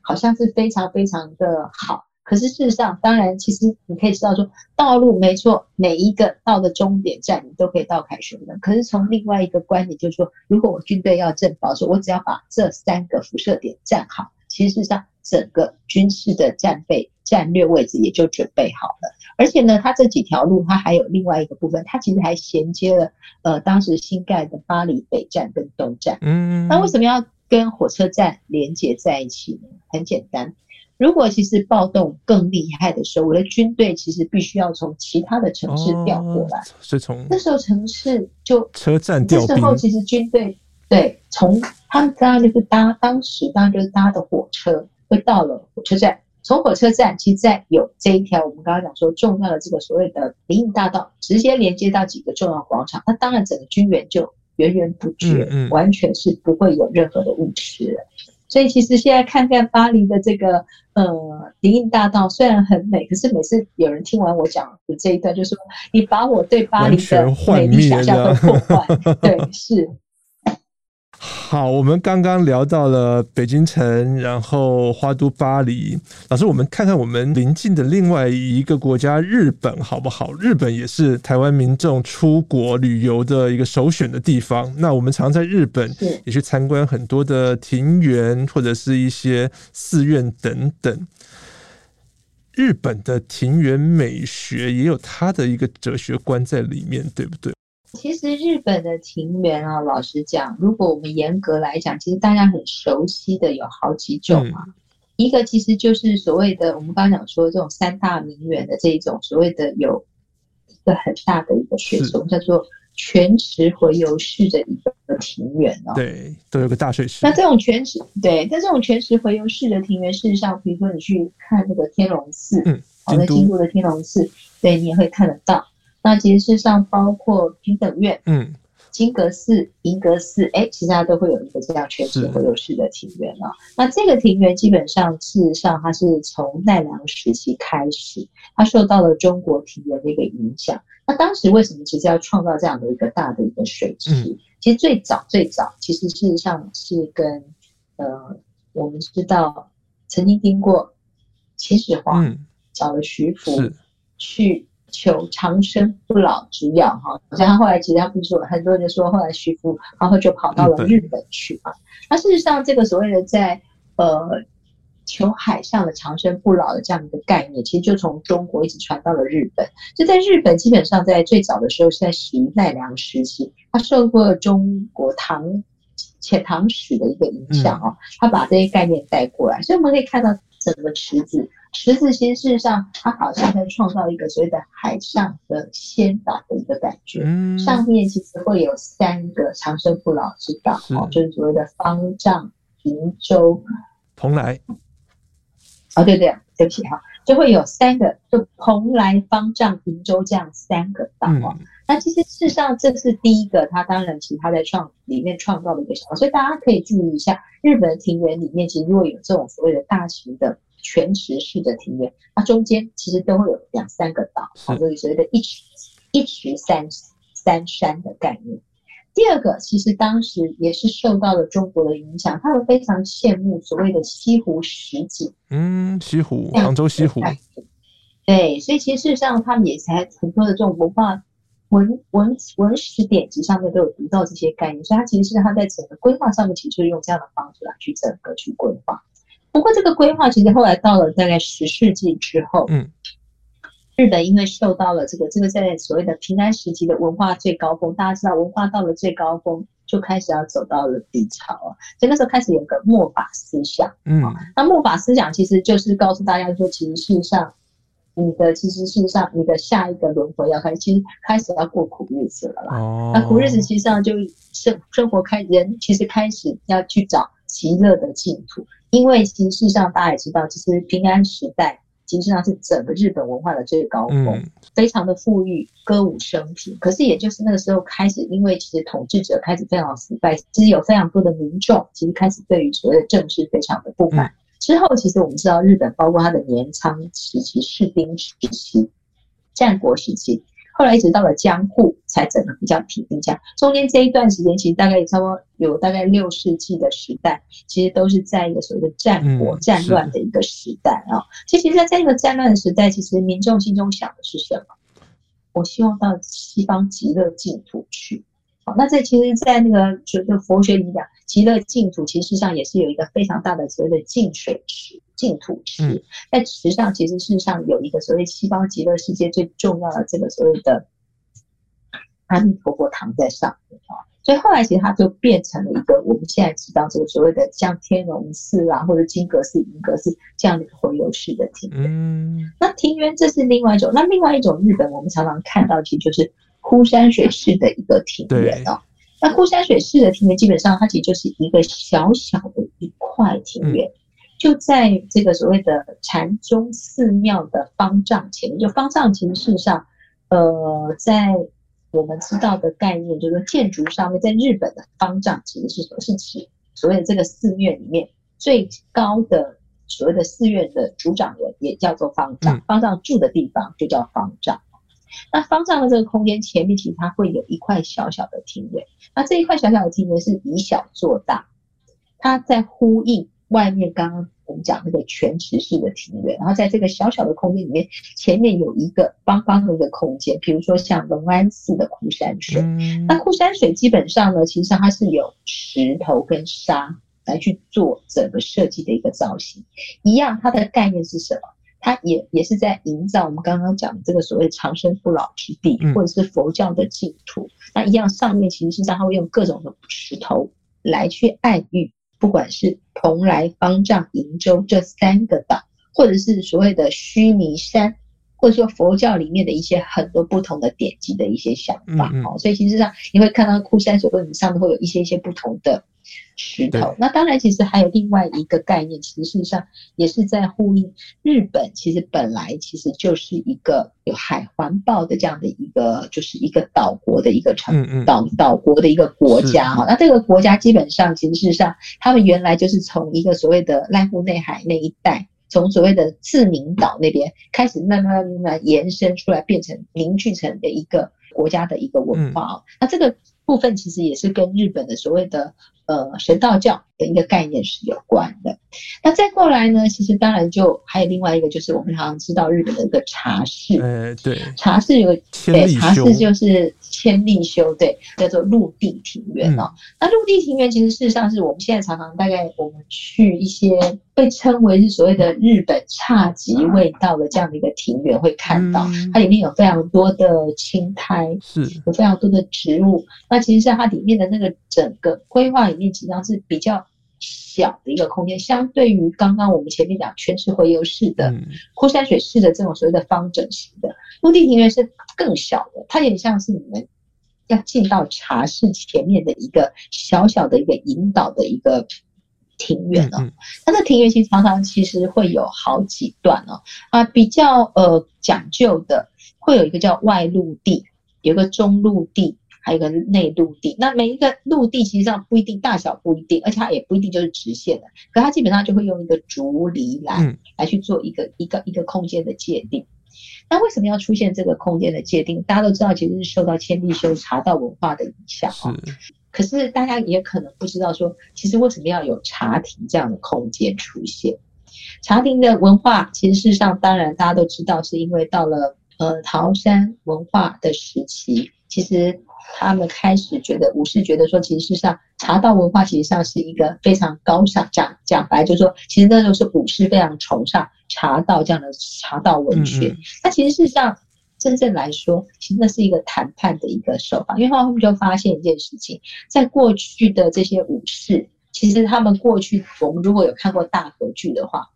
A: 好像是非常非常的好。可是事实上，当然，其实你可以知道说，道路没错，每一个到的终点站，你都可以到凯旋门。可是从另外一个观点，就是说，如果我军队要阵保，说我只要把这三个辐射点站好，其实事实上整个军事的战备战略位置也就准备好了。而且呢，它这几条路，它还有另外一个部分，它其实还衔接了呃当时新盖的巴黎北站跟东站。嗯，那为什么要跟火车站连接在一起呢？很简单，如果其实暴动更厉害的时候，我的军队其实必须要从其他的城市调过来。是从那时候城市就车站调。那时候其实军队对从他们当然就是搭当时当然就是搭的火车，会到了火车站。从火车站，其实在有这一条我们刚刚讲说重要的这个所谓的林荫大道，直接连接到几个重要广场，那当然整个军援就源源不绝，完全是不会有任何的误区了。所以其实现在看看巴黎的这个呃林荫大道，虽然很美，可是每次有人听完我讲的这一段，就说你把我对巴黎的美丽想象都破坏。对，是。
B: 好，我们刚刚聊到了北京城，然后花都巴黎。老师，我们看看我们邻近的另外一个国家日本好不好？日本也是台湾民众出国旅游的一个首选的地方。那我们常在日本也去参观很多的庭园或者是一些寺院等等。日本的庭园美学也有它的一个哲学观在里面，对不对？
A: 其实日本的庭园啊，老实讲，如果我们严格来讲，其实大家很熟悉的有好几种啊。嗯、一个其实就是所谓的我们刚刚讲说这种三大名园的这一种所谓的有一个很大的一个水池，叫做泉池回游式的一个庭园哦。
B: 对，都有个大水池。
A: 那这种泉池，对，但这种泉池回游式的庭园，事实上，比如说你去看那个天龙寺，嗯，好在京都的天龙寺，对你也会看得到。那其实事实上包括平等院、嗯，金阁寺、银阁寺，哎，其实它都会有一个这样泉池回游式的庭园啊。那这个庭园基本上，事实上它是从奈良时期开始，它受到了中国庭园的一个影响。那当时为什么其实要创造这样的一个大的一个水池？嗯、其实最早最早，其实事实上是跟呃，我们知道曾经听过秦始皇、嗯、找了徐福去。求长生不老之药哈，好像他后来其实他不是说，很多人就说后来徐福，然后就跑到了日本去嘛。那事实上，这个所谓的在呃求海上的长生不老的这样一个概念，其实就从中国一直传到了日本。就在日本，基本上在最早的时候是在始于奈良时期，他受过中国唐遣唐使的一个影响哦，他把这些概念带过来，所以我们可以看到整个池子。池子其实事实上，它好像在创造一个所谓的海上的仙岛的一个感觉。嗯，上面其实会有三个长生不老之岛，哦，就是所谓的方丈、平洲、
B: 蓬莱。
A: 哦，对对，对不起哈，就会有三个，就蓬莱、方丈、平洲这样三个岛哦。那其实事实上，这是第一个，它当然其实它在创里面创造的一个小岛，所以大家可以注意一下，日本的庭园里面其实如果有这种所谓的大型的。泉池式的庭院，它中间其实都会有两三个岛，好，所以所谓的一池一池三三山的概念。第二个，其实当时也是受到了中国的影响，他们非常羡慕所谓的西湖十景。
B: 嗯，西湖，杭州西湖。
A: 对，所以其实事实上，他们也才很多的这种文化文文文史典籍上面都有读到这些概念，所以他其实是他在整个规划上面，其实就是用这样的方式来去整个去规划。不过这个规划其实后来到了大概十世纪之后，嗯。日本因为受到了这个这个在所谓的平安时期的文化最高峰，大家知道文化到了最高峰就开始要走到了低潮啊，所以那时候开始有个末法思想，嗯，那末法思想其实就是告诉大家说，其实事实上你的其实事实上你的下一个轮回要开始，其实开始要过苦日子了啦。哦，那苦日子其实上就生生活开人其实开始要去找极乐的净土，因为其实事实上大家也知道，其实平安时代。实际上是整个日本文化的最高峰，嗯、非常的富裕，歌舞升平。可是也就是那个时候开始，因为其实统治者开始非常腐败，其实有非常多的民众其实开始对于所谓的政治非常的不满。嗯、之后，其实我们知道日本包括它的年仓时期、士兵时期、战国时期。后来一直到了江户，才整个比较平静。中间这一段时间，其实大概也差不多有大概六世纪的时代，其实都是在一个所谓的战国战乱的一个时代啊。其实，在这个战乱的时代，其实民众心中想的是什么？我希望到西方极乐净土去。好，那这其实，在那个所谓的佛学里讲，极乐净土其实实上也是有一个非常大的所谓的净水池、净土池。在池上，其实事实上有一个所谓西方极乐世界最重要的这个所谓的阿弥陀佛堂在上面啊。所以后来其实它就变成了一个我们现在知道这个所谓的像天龙寺啊，或者金阁寺、银阁寺这样的一个回游式的庭园。嗯，那庭园这是另外一种，那另外一种日本我们常常看到其实就是。枯山水式的一个庭园哦，那枯山水式的庭园基本上它其实就是一个小小的一块庭园，就在这个所谓的禅宗寺庙的方丈前面。就方丈其实事实上，呃，在我们知道的概念，就是说建筑上面，在日本的方丈其实是什么？是指所谓的这个寺院里面最高的所谓的寺院的主掌人，也叫做方丈。方丈住的地方就叫方丈。那方丈的这个空间前面，其实它会有一块小小的庭院。那这一块小小的庭院是以小做大，它在呼应外面刚刚我们讲那个全池式的庭院。然后在这个小小的空间里面，前面有一个方方的一个空间，比如说像龙安寺的枯山水。那枯山水基本上呢，其实它是有石头跟沙来去做整个设计的一个造型。一样，它的概念是什么？它也也是在营造我们刚刚讲的这个所谓长生不老之地，或者是佛教的净土。那一样上面其实是它会用各种的石头来去暗喻，不管是蓬莱、方丈、瀛洲这三个岛，或者是所谓的须弥山，或者说佛教里面的一些很多不同的典籍的一些想法。哦，所以其实上你会看到枯山水或者上面会有一些一些不同的。石头，那当然，其实还有另外一个概念，其实事实上也是在呼应日本。其实本来其实就是一个有海环抱的这样的一个，就是一个岛国的一个城，岛岛国的一个国家哈。那这个国家基本上，其实事实上，他们原来就是从一个所谓的濑户内海那一带，从所谓的自明岛那边开始慢慢慢慢延伸出来，变成凝聚成的一个国家的一个文化啊。那这个。部分其实也是跟日本的所谓的呃神道教的一个概念是有关的。那再过来呢，其实当然就还有另外一个，就是我们常常知道日本的一个茶室。呃，对，茶室有个对，茶室就是千利休，对，叫做陆地庭园哦。嗯、那陆地庭园其实事实上是我们现在常常大概我们去一些被称为是所谓的日本侘寂味道的这样的一个庭园会看到，嗯、它里面有非常多的青苔，是有非常多的植物。那其实像它里面的那个整个规划里面，实际上是比较小的一个空间，相对于刚刚我们前面讲全是回游式的、枯山水式的这种所谓的方整型的陆地庭院是更小的，它也像是你们要进到茶室前面的一个小小的一个引导的一个庭院哦。它的庭院其实常常其实会有好几段哦，啊，比较呃讲究的会有一个叫外陆地，有个中陆地。还有一个内陆地，那每一个陆地其实上不一定大小不一定，而且它也不一定就是直线的，可它基本上就会用一个竹篱来来去做一个一个一个空间的界定。那为什么要出现这个空间的界定？大家都知道，其实是受到千利休茶道文化的影响啊。可是大家也可能不知道，说其实为什么要有茶亭这样的空间出现？茶亭的文化，其实事实上，当然大家都知道，是因为到了呃桃山文化的时期，其实他们开始觉得武士觉得说，其实事实上茶道文化，其实上是一个非常高尚。讲讲白就是说，其实那时候是武士非常崇尚茶道这样的茶道文学。嗯嗯，那其实事实上。真正来说，其实那是一个谈判的一个手法，因为他们就发现一件事情，在过去的这些武士，其实他们过去，我们如果有看过大和剧的话，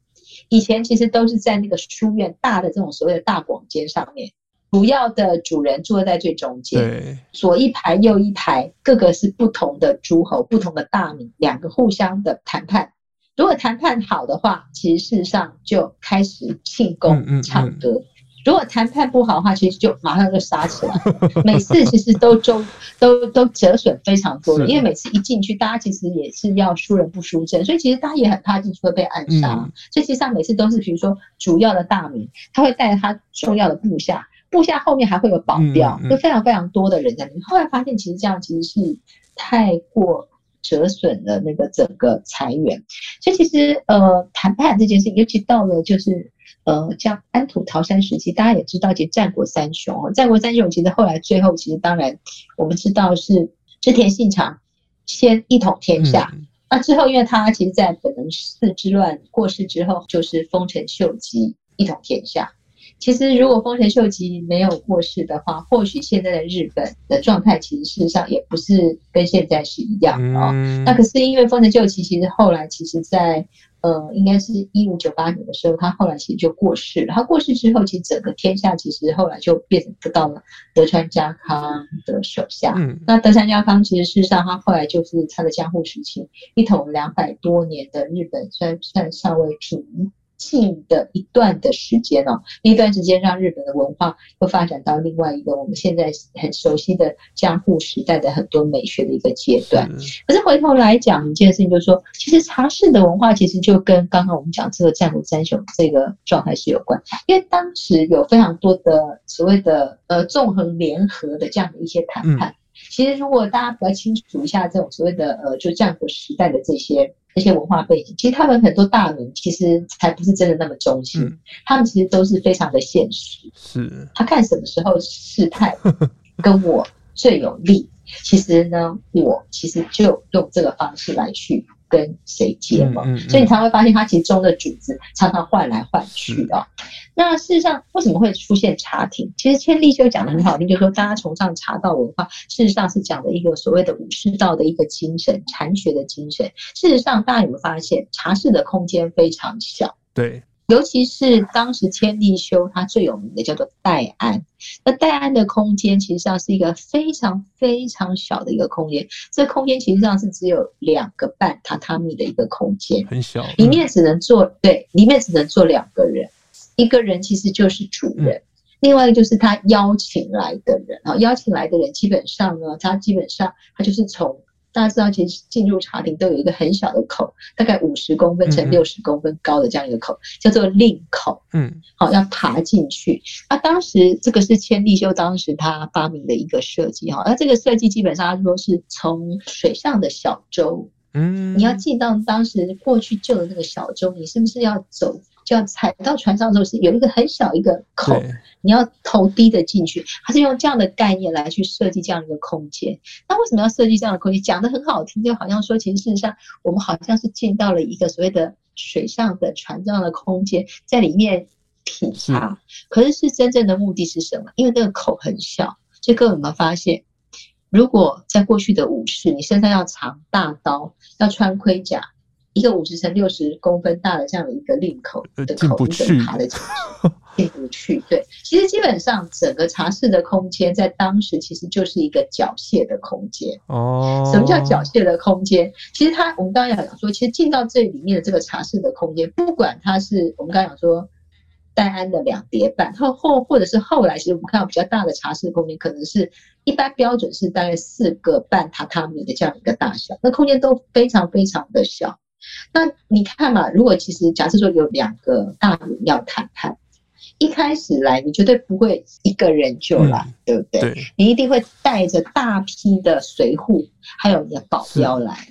A: 以前其实都是在那个书院大的这种所谓的大广间上面，主要的主人坐在最中间，左一排右一排，各个是不同的诸侯、不同的大名，两个互相的谈判。如果谈判好的话，其实事实上就开始庆功唱歌。如果谈判不好的话，其实就马上就杀起来。每次其实都中 都都折损非常多的，因为每次一进去，大家其实也是要输人不输阵，所以其实大家也很怕进去会被暗杀。所以其实上每次都是，比如说主要的大名，他会带着他重要的部下，部下后面还会有保镖，就非常非常多的人在里面。后来发现，其实这样其实是太过折损了那个整个财源。所以其实呃，谈判这件事，尤其到了就是。呃，像安土桃山时期，大家也知道，其实战国三雄，战国三雄其实后来最后，其实当然我们知道是织田信长先一统天下。嗯、那之后，因为他其实，在本能寺之乱过世之后，就是丰臣秀吉一统天下。其实，如果丰臣秀吉没有过世的话，或许现在的日本的状态，其实事实上也不是跟现在是一样的哦。嗯、那可是因为丰臣秀吉，其实后来其实在。呃，应该是一五九八年的时候，他后来其实就过世了。他过世之后，其实整个天下其实后来就变成得到了德川家康的手下。嗯，那德川家康其实事实上，他后来就是他的江户时期，一统两百多年的日本，算算尚未平近的一段的时间哦，那一段时间让日本的文化又发展到另外一个我们现在很熟悉的江户时代的很多美学的一个阶段。可是回头来讲一件事情，就是说，其实茶室的文化其实就跟刚刚我们讲这个战国三雄这个状态是有关，因为当时有非常多的所谓的呃纵横联合的这样的一些谈判。其实如果大家比较清楚一下这种所谓的呃就战国时代的这些。这些文化背景，其实他们很多大名其实才不是真的那么忠心，嗯、他们其实都是非常的现实。是，他看什么时候事态跟我最有利，其实呢，我其实就用这个方式来去。跟谁结盟，嗯嗯嗯、所以你才会发现，它其实中的主子常常换来换去啊、哦。那事实上，为什么会出现茶亭？其实千利休讲的很好听，就是说大家崇尚茶道文化，事实上是讲的一个所谓的武士道的一个精神，禅学的精神。事实上，大家有没有发现，茶室的空间非常小？对。尤其是当时千利休他最有名的叫做戴安，那戴安的空间其实上是一个非常非常小的一个空间，这空间其实上是只有两个半榻榻米的一个空间，很小，里面只能坐，对，里面只能坐两个人，一个人其实就是主人，另外一个就是他邀请来的人啊，邀请来的人基本上呢，他基本上他就是从。大家知道，其实进入茶亭都有一个很小的口，大概五十公分乘六十公分高的这样一个口，嗯、叫做令口。嗯，好，要爬进去。那、啊、当时这个是千利休当时他发明的一个设计哈，那这个设计基本上他说是从水上的小舟，嗯，你要进到当时过去旧的那个小舟，你是不是要走？就要踩到船上的时候是有一个很小一个口，你要头低的进去，它是用这样的概念来去设计这样一个空间。那为什么要设计这样的空间？讲的很好听，就好像说，其实事实上我们好像是进到了一个所谓的水上的船这样的空间，在里面品茶。可是是真正的目的是什么？因为那个口很小，所以各位有没有发现，如果在过去的武士，你身上要藏大刀，要穿盔甲。一个五十乘六十公分大的这样的一个令口的口，你怎么爬得进去？进不去。对，其实基本上整个茶室的空间在当时其实就是一个缴械的空间。哦，什么叫缴械的空间？其实它我们刚刚讲说，其实进到这里面的这个茶室的空间，不管它是我们刚刚讲说戴安的两叠半，后后或者是后来，其实我们看到比较大的茶室空间，可能是一般标准是大概四个半榻榻米的这样一个大小，那空间都非常非常的小。那你看嘛，如果其实假设说有两个大人要谈判，一开始来，你绝对不会一个人就来，嗯、对不对？
B: 对，
A: 你一定会带着大批的随护，还有你的保镖来。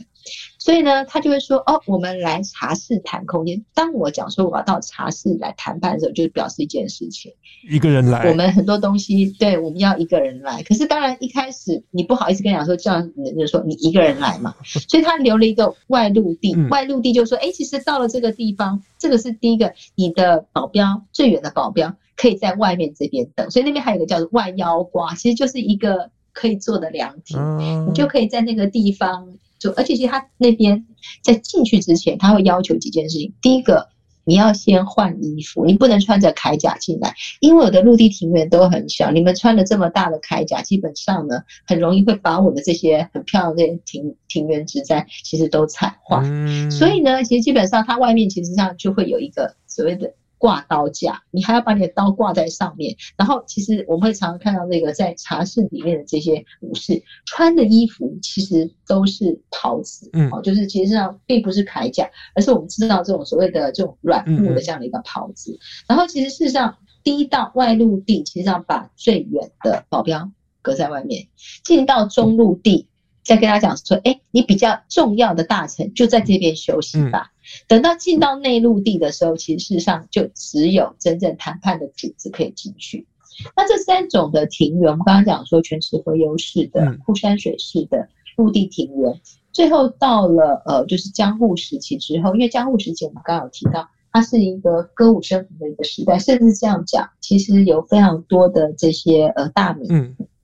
A: 所以呢，他就会说：“哦，我们来茶室谈空间。”当我讲说我要到茶室来谈判的时候，就表示一件事情：
B: 一个人来。
A: 我们很多东西，对，我们要一个人来。可是当然一开始你不好意思跟人讲说，这样人就说你一个人来嘛。所以他留了一个外陆地，嗯、外陆地就说：“哎，其实到了这个地方，这个是第一个，你的保镖最远的保镖可以在外面这边等。所以那边还有一个叫做外腰瓜，其实就是一个可以坐的凉亭，嗯、你就可以在那个地方。”而且其实他那边在进去之前，他会要求几件事情。第一个，你要先换衣服，你不能穿着铠甲进来，因为我的陆地庭园都很小，你们穿了这么大的铠甲，基本上呢，很容易会把我的这些很漂亮的庭庭园植栽其实都踩坏。嗯、所以呢，其实基本上它外面其实上就会有一个所谓的。挂刀架，你还要把你的刀挂在上面。然后，其实我们会常常看到那个在茶室里面的这些武士穿的衣服，其实都是袍子，嗯，哦，就是其实上并不是铠甲，而是我们知道这种所谓的这种软木的这样的一个袍子。嗯、然后，其实事实上，第一道外陆地，其实上把最远的保镖隔在外面，进到中陆地，再跟他讲说，哎，你比较重要的大臣就在这边休息吧。嗯等到进到内陆地的时候，其实事实上就只有真正谈判的组织可以进去。那这三种的庭园，我们刚刚讲说全池回游式的、枯山水式的陆地庭园，最后到了呃，就是江户时期之后，因为江户时期我们刚刚有提到，它是一个歌舞升平的一个时代，甚至这样讲，其实有非常多的这些呃大名，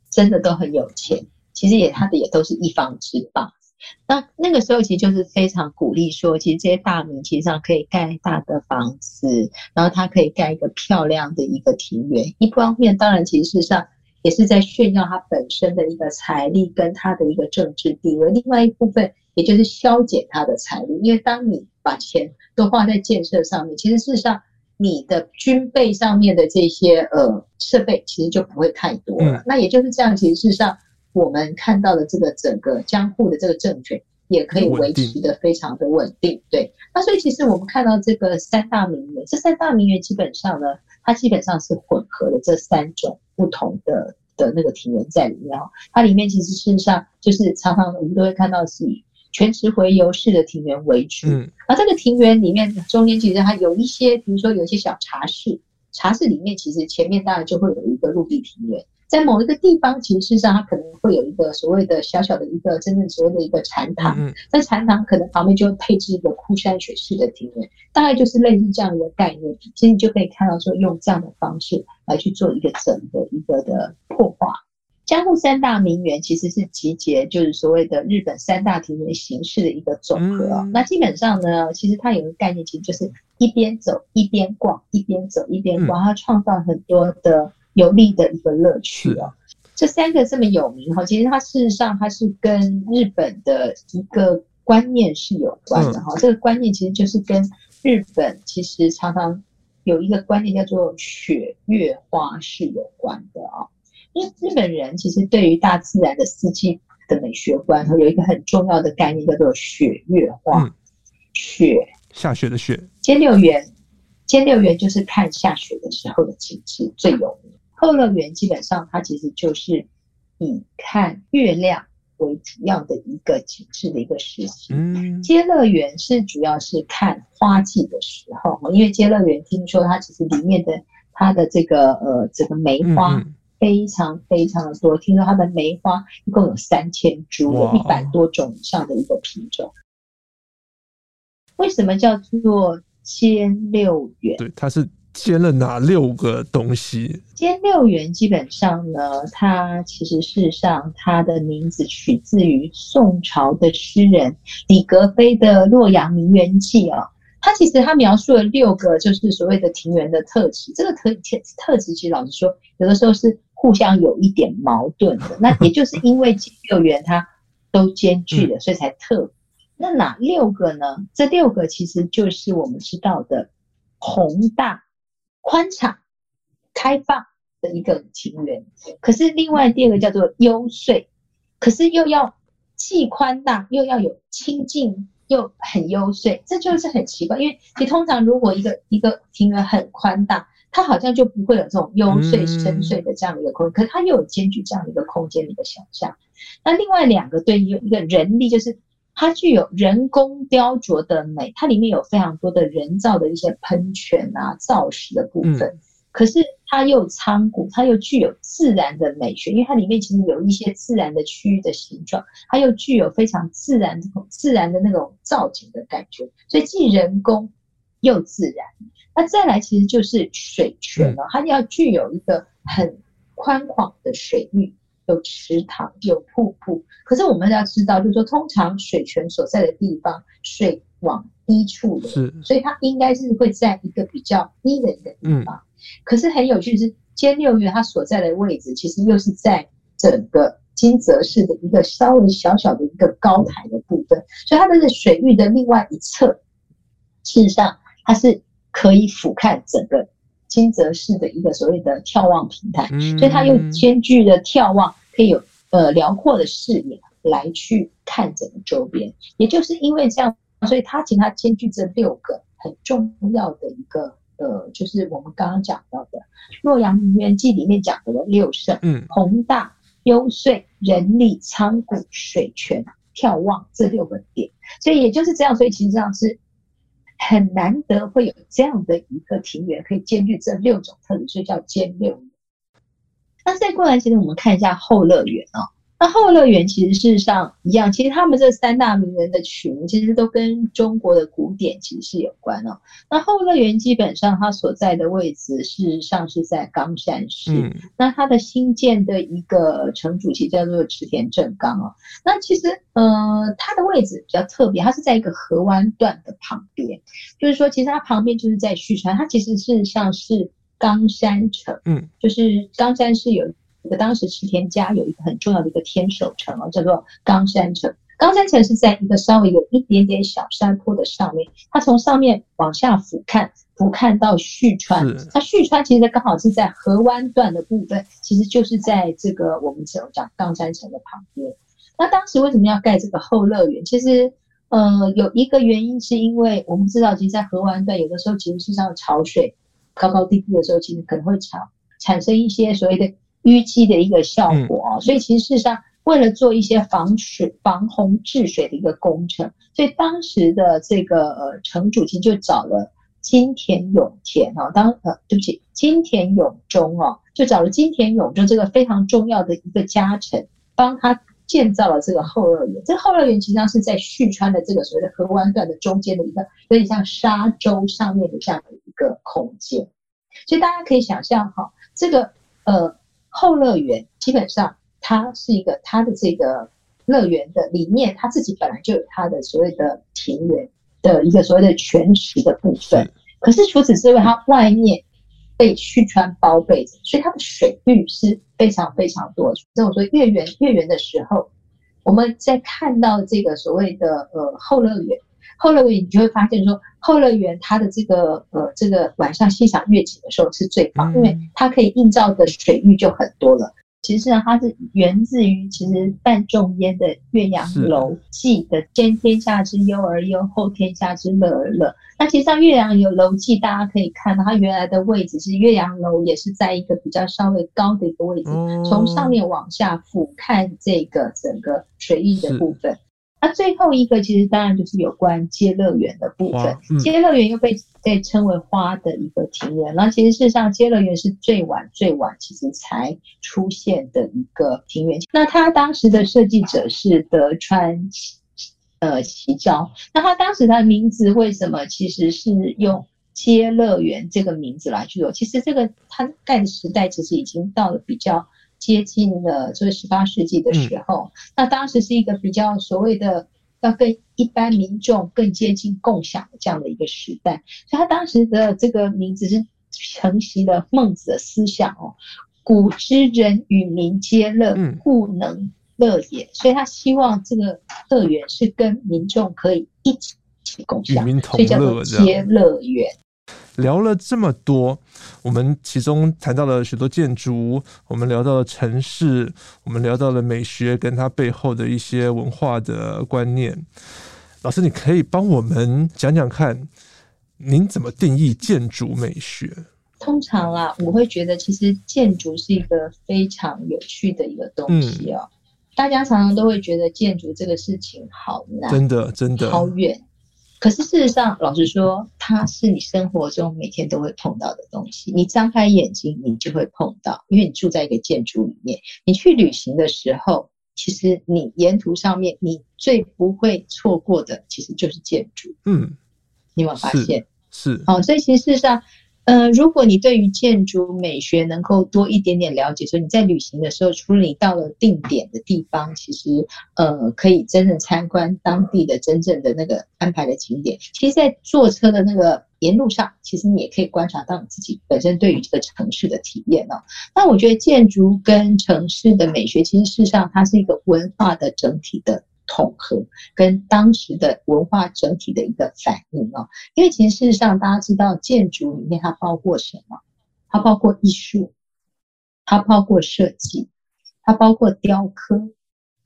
A: 真的都很有钱，其实也他的也都是一方之霸。那那个时候其实就是非常鼓励说，其实这些大名其实上可以盖大的房子，然后他可以盖一个漂亮的一个庭园。一方面，当然其实事实上也是在炫耀他本身的一个财力跟他的一个政治地位。另外一部分，也就是消减他的财力，因为当你把钱都花在建设上面，其实事实上你的军备上面的这些呃设备其实就不会太多了。那也就是这样，其实事实上。我们看到的这个整个江户的这个政权也可以维持的非常的稳定，对。那所以其实我们看到这个三大名园，这三大名园基本上呢，它基本上是混合了这三种不同的的那个庭园在里面哦。它里面其实事实上就是常常我们都会看到是以全池回游式的庭园为主，嗯。而这个庭园里面中间其实它有一些，比如说有一些小茶室，茶室里面其实前面当然就会有一个陆地庭园。在某一个地方，其实事实上它可能会有一个所谓的小小的一个真正所谓的一个禅堂，在禅堂可能旁边就会配置一个枯山水式的庭院，大概就是类似这样一个概念。其实你就可以看到说，用这样的方式来去做一个整个一个的破化。江户三大名园其实是集结就是所谓的日本三大庭园形式的一个总和啊。那基本上呢，其实它有一个概念，其实就是一边走一边逛，一边走一边逛，它创造很多的。有利的一个乐趣啊，这三个这么有名哈，其实它事实上它是跟日本的一个观念是有关的哈。这个观念其实就是跟日本其实常常有一个观念叫做雪月花是有关的啊。因为日本人其实对于大自然的四季的美学观，有一个很重要的概念叫做雪月花。雪，下雪的雪。兼六园，兼六园就是看下雪的时候的景致最有名。后乐园基本上，它其实就是以看月亮为主要的一个景致的一个时期。嗯，接乐园是主要是看花季的时候，因为接乐园听说它其实里面的它的这个呃这个梅花非常非常的多，听说它的梅花一共有三千株，有一百多种以上的一个品种。为什么叫做千六园？
B: 对，它是。兼了哪六个东西？
A: 兼六园基本上呢，它其实事实上它的名字取自于宋朝的诗人李格非的《洛阳名园记》啊。它其实它描述了六个就是所谓的庭园的特质。这个特特质其实老实说，有的时候是互相有一点矛盾的。那也就是因为兼六园它都兼具了，所以才特。那哪六个呢？这六个其实就是我们知道的宏大。宽敞、开放的一个庭园，可是另外第二个叫做幽邃，可是又要既宽大又要有清静，又很幽邃，这就是很奇怪。因为你通常如果一个一个庭园很宽大，它好像就不会有这种幽邃深邃的这样的一个空间，可是它又有兼具这样的一个空间的一个想象。那另外两个对应一个人力，就是它具有人工雕琢的美，它里面有非常多的人造的一些喷泉啊、造石的部分。可是它又苍古，它又具有自然的美学，因为它里面其实有一些自然的区域的形状，它又具有非常自然、自然的那种造景的感觉，所以既人工又自然。那再来其实就是水泉了，它要具有一个很宽广的水域，有池塘，有瀑布。可是我们要知道，就是说通常水泉所在的地方，水往低处流，所以它应该是会在一个比较低的一个地方。可是很有趣是，兼六月它所在的位置，其实又是在整个金泽市的一个稍微小小的一个高台的部分，所以它的水域的另外一侧，事实上它是可以俯瞰整个金泽市的一个所谓的眺望平台，所以它又兼具了眺望，可以有呃辽阔的视野来去看整个周边。也就是因为这样，所以它其实它兼具这六个很重要的一个。呃，就是我们刚刚讲到的《洛阳名园记》里面讲的六胜，嗯，宏大、幽邃、人力、仓谷、水泉、眺望这六个点，所以也就是这样，所以其实上是很难得会有这样的一个庭园可以兼具这六种特质，所以叫兼六。那再过来，其实我们看一下后乐园哦。那后乐园其实事实上一样，其实他们这三大名人的取名其实都跟中国的古典其实是有关哦。那后乐园基本上它所在的位置事实上是在冈山市，嗯、那它的新建的一个城主其实叫做池田正纲哦。那其实呃它的位置比较特别，它是在一个河湾段的旁边，就是说其实它旁边就是在旭川，它其实事实上是冈山城，嗯，就是冈山市有。这个当时池田家有一个很重要的一个天守城哦，叫做冈山城。冈山城是在一个稍微有一点点小山坡的上面，它从上面往下俯瞰，俯瞰到旭川。它旭川其实刚好是在河湾段的部分，其实就是在这个我们讲讲冈山城的旁边。那当时为什么要盖这个后乐园？其实呃有一个原因是因为我们知道，其实，在河湾段有的时候其实是像潮水高高低低的时候，其实可能会潮产生一些所谓的。淤积的一个效果啊，所以其实事实上，为了做一些防水、防洪治水的一个工程，所以当时的这个呃城主其实就找了金田永田啊，当呃对不起，金田永忠啊，就找了金田永忠这个非常重要的一个家臣，帮他建造了这个后乐园。这个后乐园实际上是在旭川的这个所谓的河湾段的中间的一个有点像沙洲上面的这样的一个空间，所以大家可以想象哈，这个呃。后乐园基本上，它是一个它的这个乐园的里面，它自己本来就有它的所谓的庭园的一个所谓的全池的部分。可是除此之外，它外面被旭川包围着，所以它的水域是非常非常多。所以我说月圆月圆的时候，我们在看到这个所谓的呃后乐园。后乐园，你就会发现说，后乐园它的这个呃，这个晚上欣赏月景的时候是最棒，因为它可以映照的水域就很多了。其实呢，它是源自于其实范仲淹的《岳阳楼记》的“先天下之忧而忧，后天下之乐而乐”。那其实像《岳阳有楼记》，大家可以看到它原来的位置，是岳阳楼也是在一个比较稍微高的一个位置，从上面往下俯瞰这个整个水域的部分。那最后一个其实当然就是有关接乐园的部分，接乐园又被被称为花的一个庭园。那其实事实上，接乐园是最晚最晚其实才出现的一个庭园。那他当时的设计者是德川呃齐昭。那他当时他的名字为什么其实是用接乐园这个名字来去做？其实这个他盖的时代其实已经到了比较。接近了这个十八世纪的时候，嗯，那当时是一个比较所谓的要跟一般民众更接近共享的这样的一个时代，所以他当时的这个名字是承袭了孟子的思想哦，古之人与民皆乐，故能乐也。所以他希望这个乐园是跟民众可以一起共享，所以叫做皆乐园。
B: 聊了这么多，我们其中谈到了许多建筑，我们聊到了城市，我们聊到了美学跟它背后的一些文化的观念。老师，你可以帮我们讲讲看，您怎么定义建筑美学？
A: 通常啊，我会觉得其实建筑是一个非常有趣的一个东西哦。嗯、大家常常都会觉得建筑这个事情好难，
B: 真的真的
A: 好远。可是事实上，老实说，它是你生活中每天都会碰到的东西。你张开眼睛，你就会碰到，因为你住在一个建筑里面。你去旅行的时候，其实你沿途上面你最不会错过的，其实就是建筑。嗯，你有没有发现？
B: 是。是
A: 好，所以其实事实上。呃，如果你对于建筑美学能够多一点点了解，所以你在旅行的时候，除了你到了定点的地方，其实呃可以真正参观当地的真正的那个安排的景点。其实，在坐车的那个沿路上，其实你也可以观察到你自己本身对于这个城市的体验哦。那我觉得建筑跟城市的美学，其实事实上它是一个文化的整体的。统合跟当时的文化整体的一个反应哦，因为其实事实上大家知道建筑里面它包括什么？它包括艺术，它包括设计，它包括雕刻，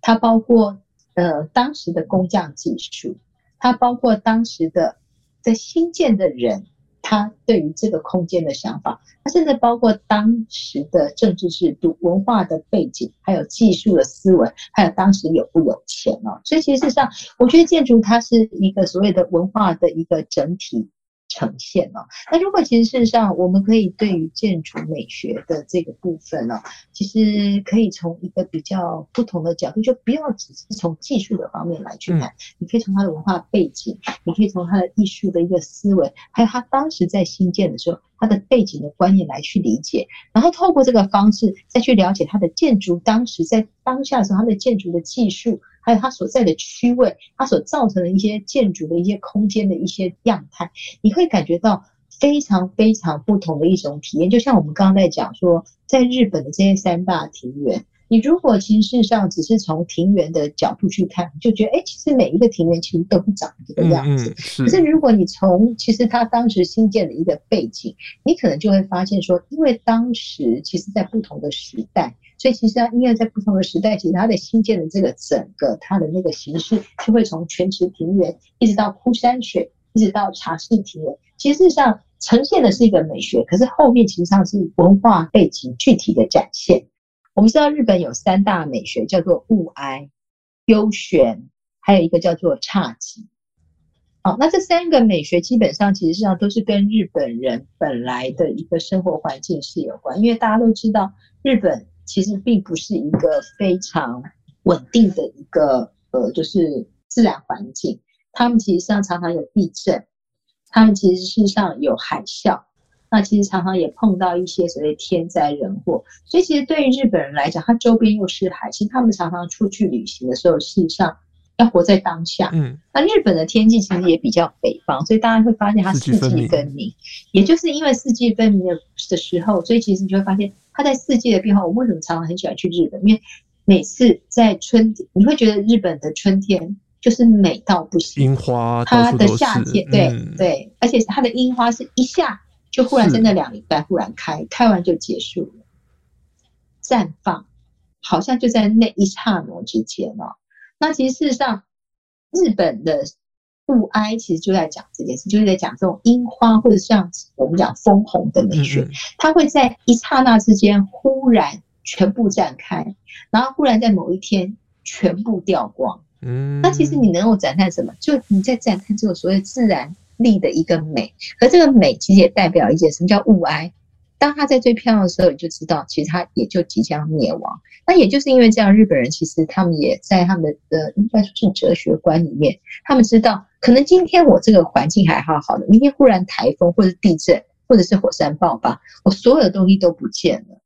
A: 它包括呃当时的工匠技术，它包括当时的在新建的人。他对于这个空间的想法，他甚至包括当时的政治制度、文化的背景，还有技术的思维，还有当时有不有钱哦。所以其实事实上，我觉得建筑它是一个所谓的文化的一个整体。呈现哦，那如果其实事实上，我们可以对于建筑美学的这个部分呢，其实可以从一个比较不同的角度，就不要只是从技术的方面来去看，你可以从它的文化背景，你可以从它的艺术的一个思维，还有它当时在新建的时候，它的背景的观念来去理解，然后透过这个方式再去了解它的建筑当时在当下的时候，它的建筑的技术。还有它所在的区位，它所造成的一些建筑的一些空间的一些样态，你会感觉到非常非常不同的一种体验。就像我们刚刚在讲说，在日本的这些三大庭园，你如果其实事实上只是从庭园的角度去看，就觉得哎，其实每一个庭园其实都是长这个样子。可是如果你从其实它当时新建的一个背景，你可能就会发现说，因为当时其实在不同的时代。所以其实啊，因为在不同的时代，其实它的新建的这个整个它的那个形式，就会从泉池庭园一直到枯山水，一直到茶室庭园，其实上呈现的是一个美学，可是后面其实上是文化背景具体的展现。我们知道日本有三大美学，叫做物哀、幽玄，还有一个叫做侘寂。好，那这三个美学基本上其实上都是跟日本人本来的一个生活环境是有关，因为大家都知道日本。其实并不是一个非常稳定的一个呃，就是自然环境。他们其实上常常有地震，他们其实事实上有海啸，那其实常常也碰到一些所谓天灾人祸。所以其实对于日本人来讲，他周边又是海，其实他们常常出去旅行的时候，事实上要活在当下。嗯，那日本的天气其实也比较北方，所以大家会发现它四季分明。也就是因为四季分明的的时候，所以其实你就会发现。它在四季的变化，我为什么常常很喜欢去日本？因为每次在春天，你会觉得日本的春天就是美到不行。樱花，它的夏天，对、嗯、对，而且它的樱花是一下就忽然在那两礼拜忽然开，开完就结束了，绽放，好像就在那一刹那之间哦。那其实事实上，日本的。物哀其实就在讲这件事，就是在讲这种樱花或者像我们讲枫红的美学，它会在一刹那之间忽然全部绽开，然后忽然在某一天全部掉光。嗯，那其实你能够赞叹什么？就你在赞叹这个所谓自然力的一个美，可这个美其实也代表一件什么叫物哀。当它在最漂亮的时候，你就知道，其实它也就即将灭亡。那也就是因为这样，日本人其实他们也在他们的应该说是哲学观里面，他们知道，可能今天我这个环境还好好的，明天忽然台风或者地震或者是火山爆发，我所有的东西都不见了。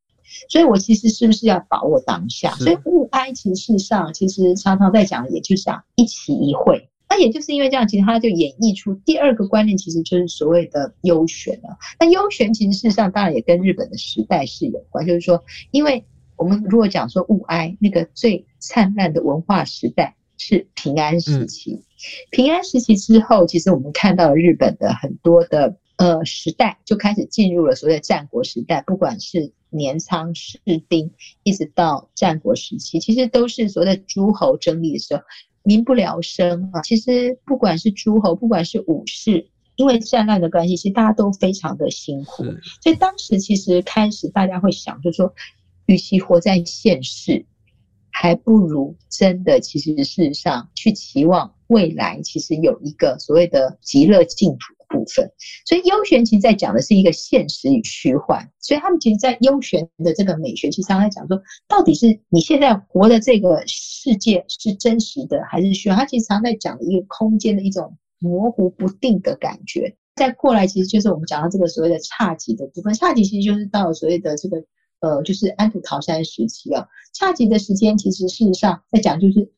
A: 所以我其实是不是要把握当下？所以物哀其实事实上其实常常在讲，也就是讲一期一会。那也就是因为这样，其实它就演绎出第二个观念，其实就是所谓的幽玄了。那幽玄其实事实上当然也跟日本的时代是有关，就是说，因为我们如果讲说物哀那个最灿烂的文化时代是平安时期，平安时期之后，其实我们看到了日本的很多的呃时代就开始进入了所谓的战国时代，不管是镰仓、室町，一直到战国时期，其实都是所谓的诸侯争利的时候。民不聊生啊！其实不管是诸侯，不管是武士，因为战乱的关系，其实大家都非常的辛苦，所以当时其实开始大家会想，就是说，与其活在现世，还不如真的，其实事实上去期望未来，其实有一个所谓的极乐净土的部分。所以幽玄其实在讲的是一个现实与虚幻。所以他们其实，在幽玄的这个美学，其实常在讲说，到底是你现在活的这个世界是真实的还是虚幻？他其实常在讲一个空间的一种模糊不定的感觉。再过来，其实就是我们讲到这个所谓的侘寂的部分。侘寂其实就是到所谓的这个。呃，就是安土桃山时期啊，侘寂的时间其实事实上在讲就是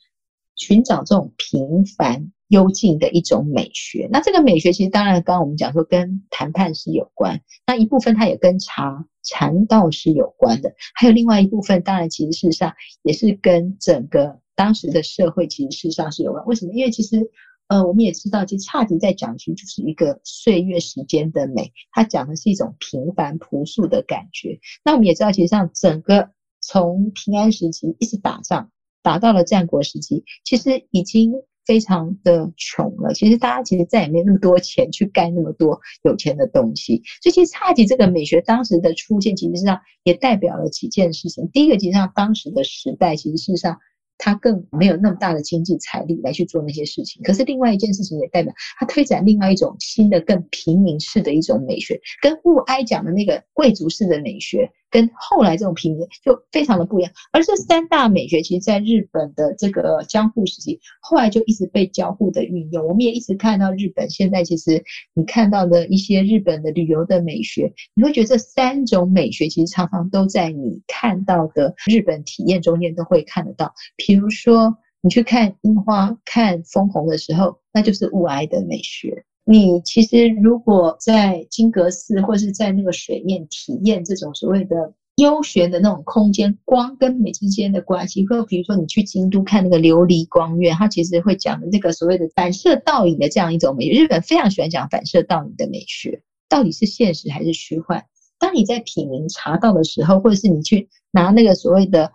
A: 寻找这种平凡幽静的一种美学。那这个美学其实当然刚刚我们讲说跟谈判是有关，那一部分它也跟茶禅道是有关的，还有另外一部分当然其实事实上也是跟整个当时的社会其实事实上是有关。为什么？因为其实。呃，我们也知道，其实侘寂在讲，其实就是一个岁月时间的美，它讲的是一种平凡朴素的感觉。那我们也知道，其实像整个从平安时期一直打仗，打到了战国时期，其实已经非常的穷了。其实大家其实再也没那么多钱去盖那么多有钱的东西。所以，其实侘寂这个美学当时的出现，其实上也代表了几件事情。第一个，其实上当时的时代，其实事实上。他更没有那么大的经济财力来去做那些事情，可是另外一件事情也代表他推展另外一种新的、更平民式的一种美学，跟物哀讲的那个贵族式的美学。跟后来这种平民就非常的不一样，而这三大美学，其实在日本的这个江户时期，后来就一直被交互的运用。我们也一直看到日本现在，其实你看到的一些日本的旅游的美学，你会觉得这三种美学其实常常都在你看到的日本体验中间都会看得到。比如说，你去看樱花、看枫红的时候，那就是物哀的美学。你其实如果在金阁寺或是在那个水面体验这种所谓的幽玄的那种空间，光跟美之间的关系，或比如说你去京都看那个琉璃光院，它其实会讲的那个所谓的反射倒影的这样一种美。日本非常喜欢讲反射倒影的美学，到底是现实还是虚幻？当你在品茗茶道的时候，或者是你去拿那个所谓的。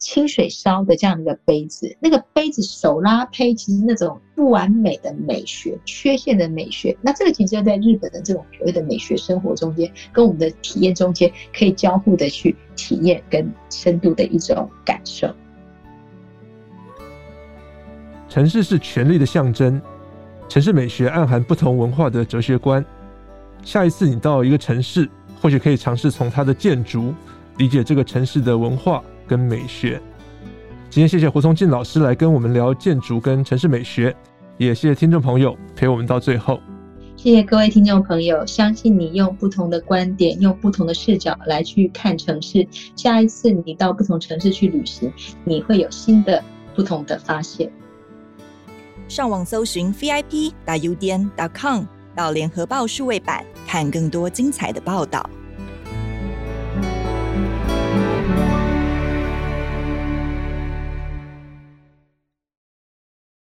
A: 清水烧的这样的一个杯子，那个杯子手拉胚，其实那种不完美的美学、缺陷的美学，那这个其实要在日本的这种所谓的美学生活中间，跟我们的体验中间，可以交互的去体验跟深度的一种感受。
B: 城市是权力的象征，城市美学暗含不同文化的哲学观。下一次你到一个城市，或许可以尝试从它的建筑理解这个城市的文化。跟美学，今天谢谢胡松进老师来跟我们聊建筑跟城市美学，也谢谢听众朋友陪我们到最后。
A: 谢谢各位听众朋友，相信你用不同的观点，用不同的视角来去看城市，下一次你到不同城市去旅行，你会有新的不同的发现。
C: 上网搜寻 vip.udn.com 到联合报数位版，看更多精彩的报道。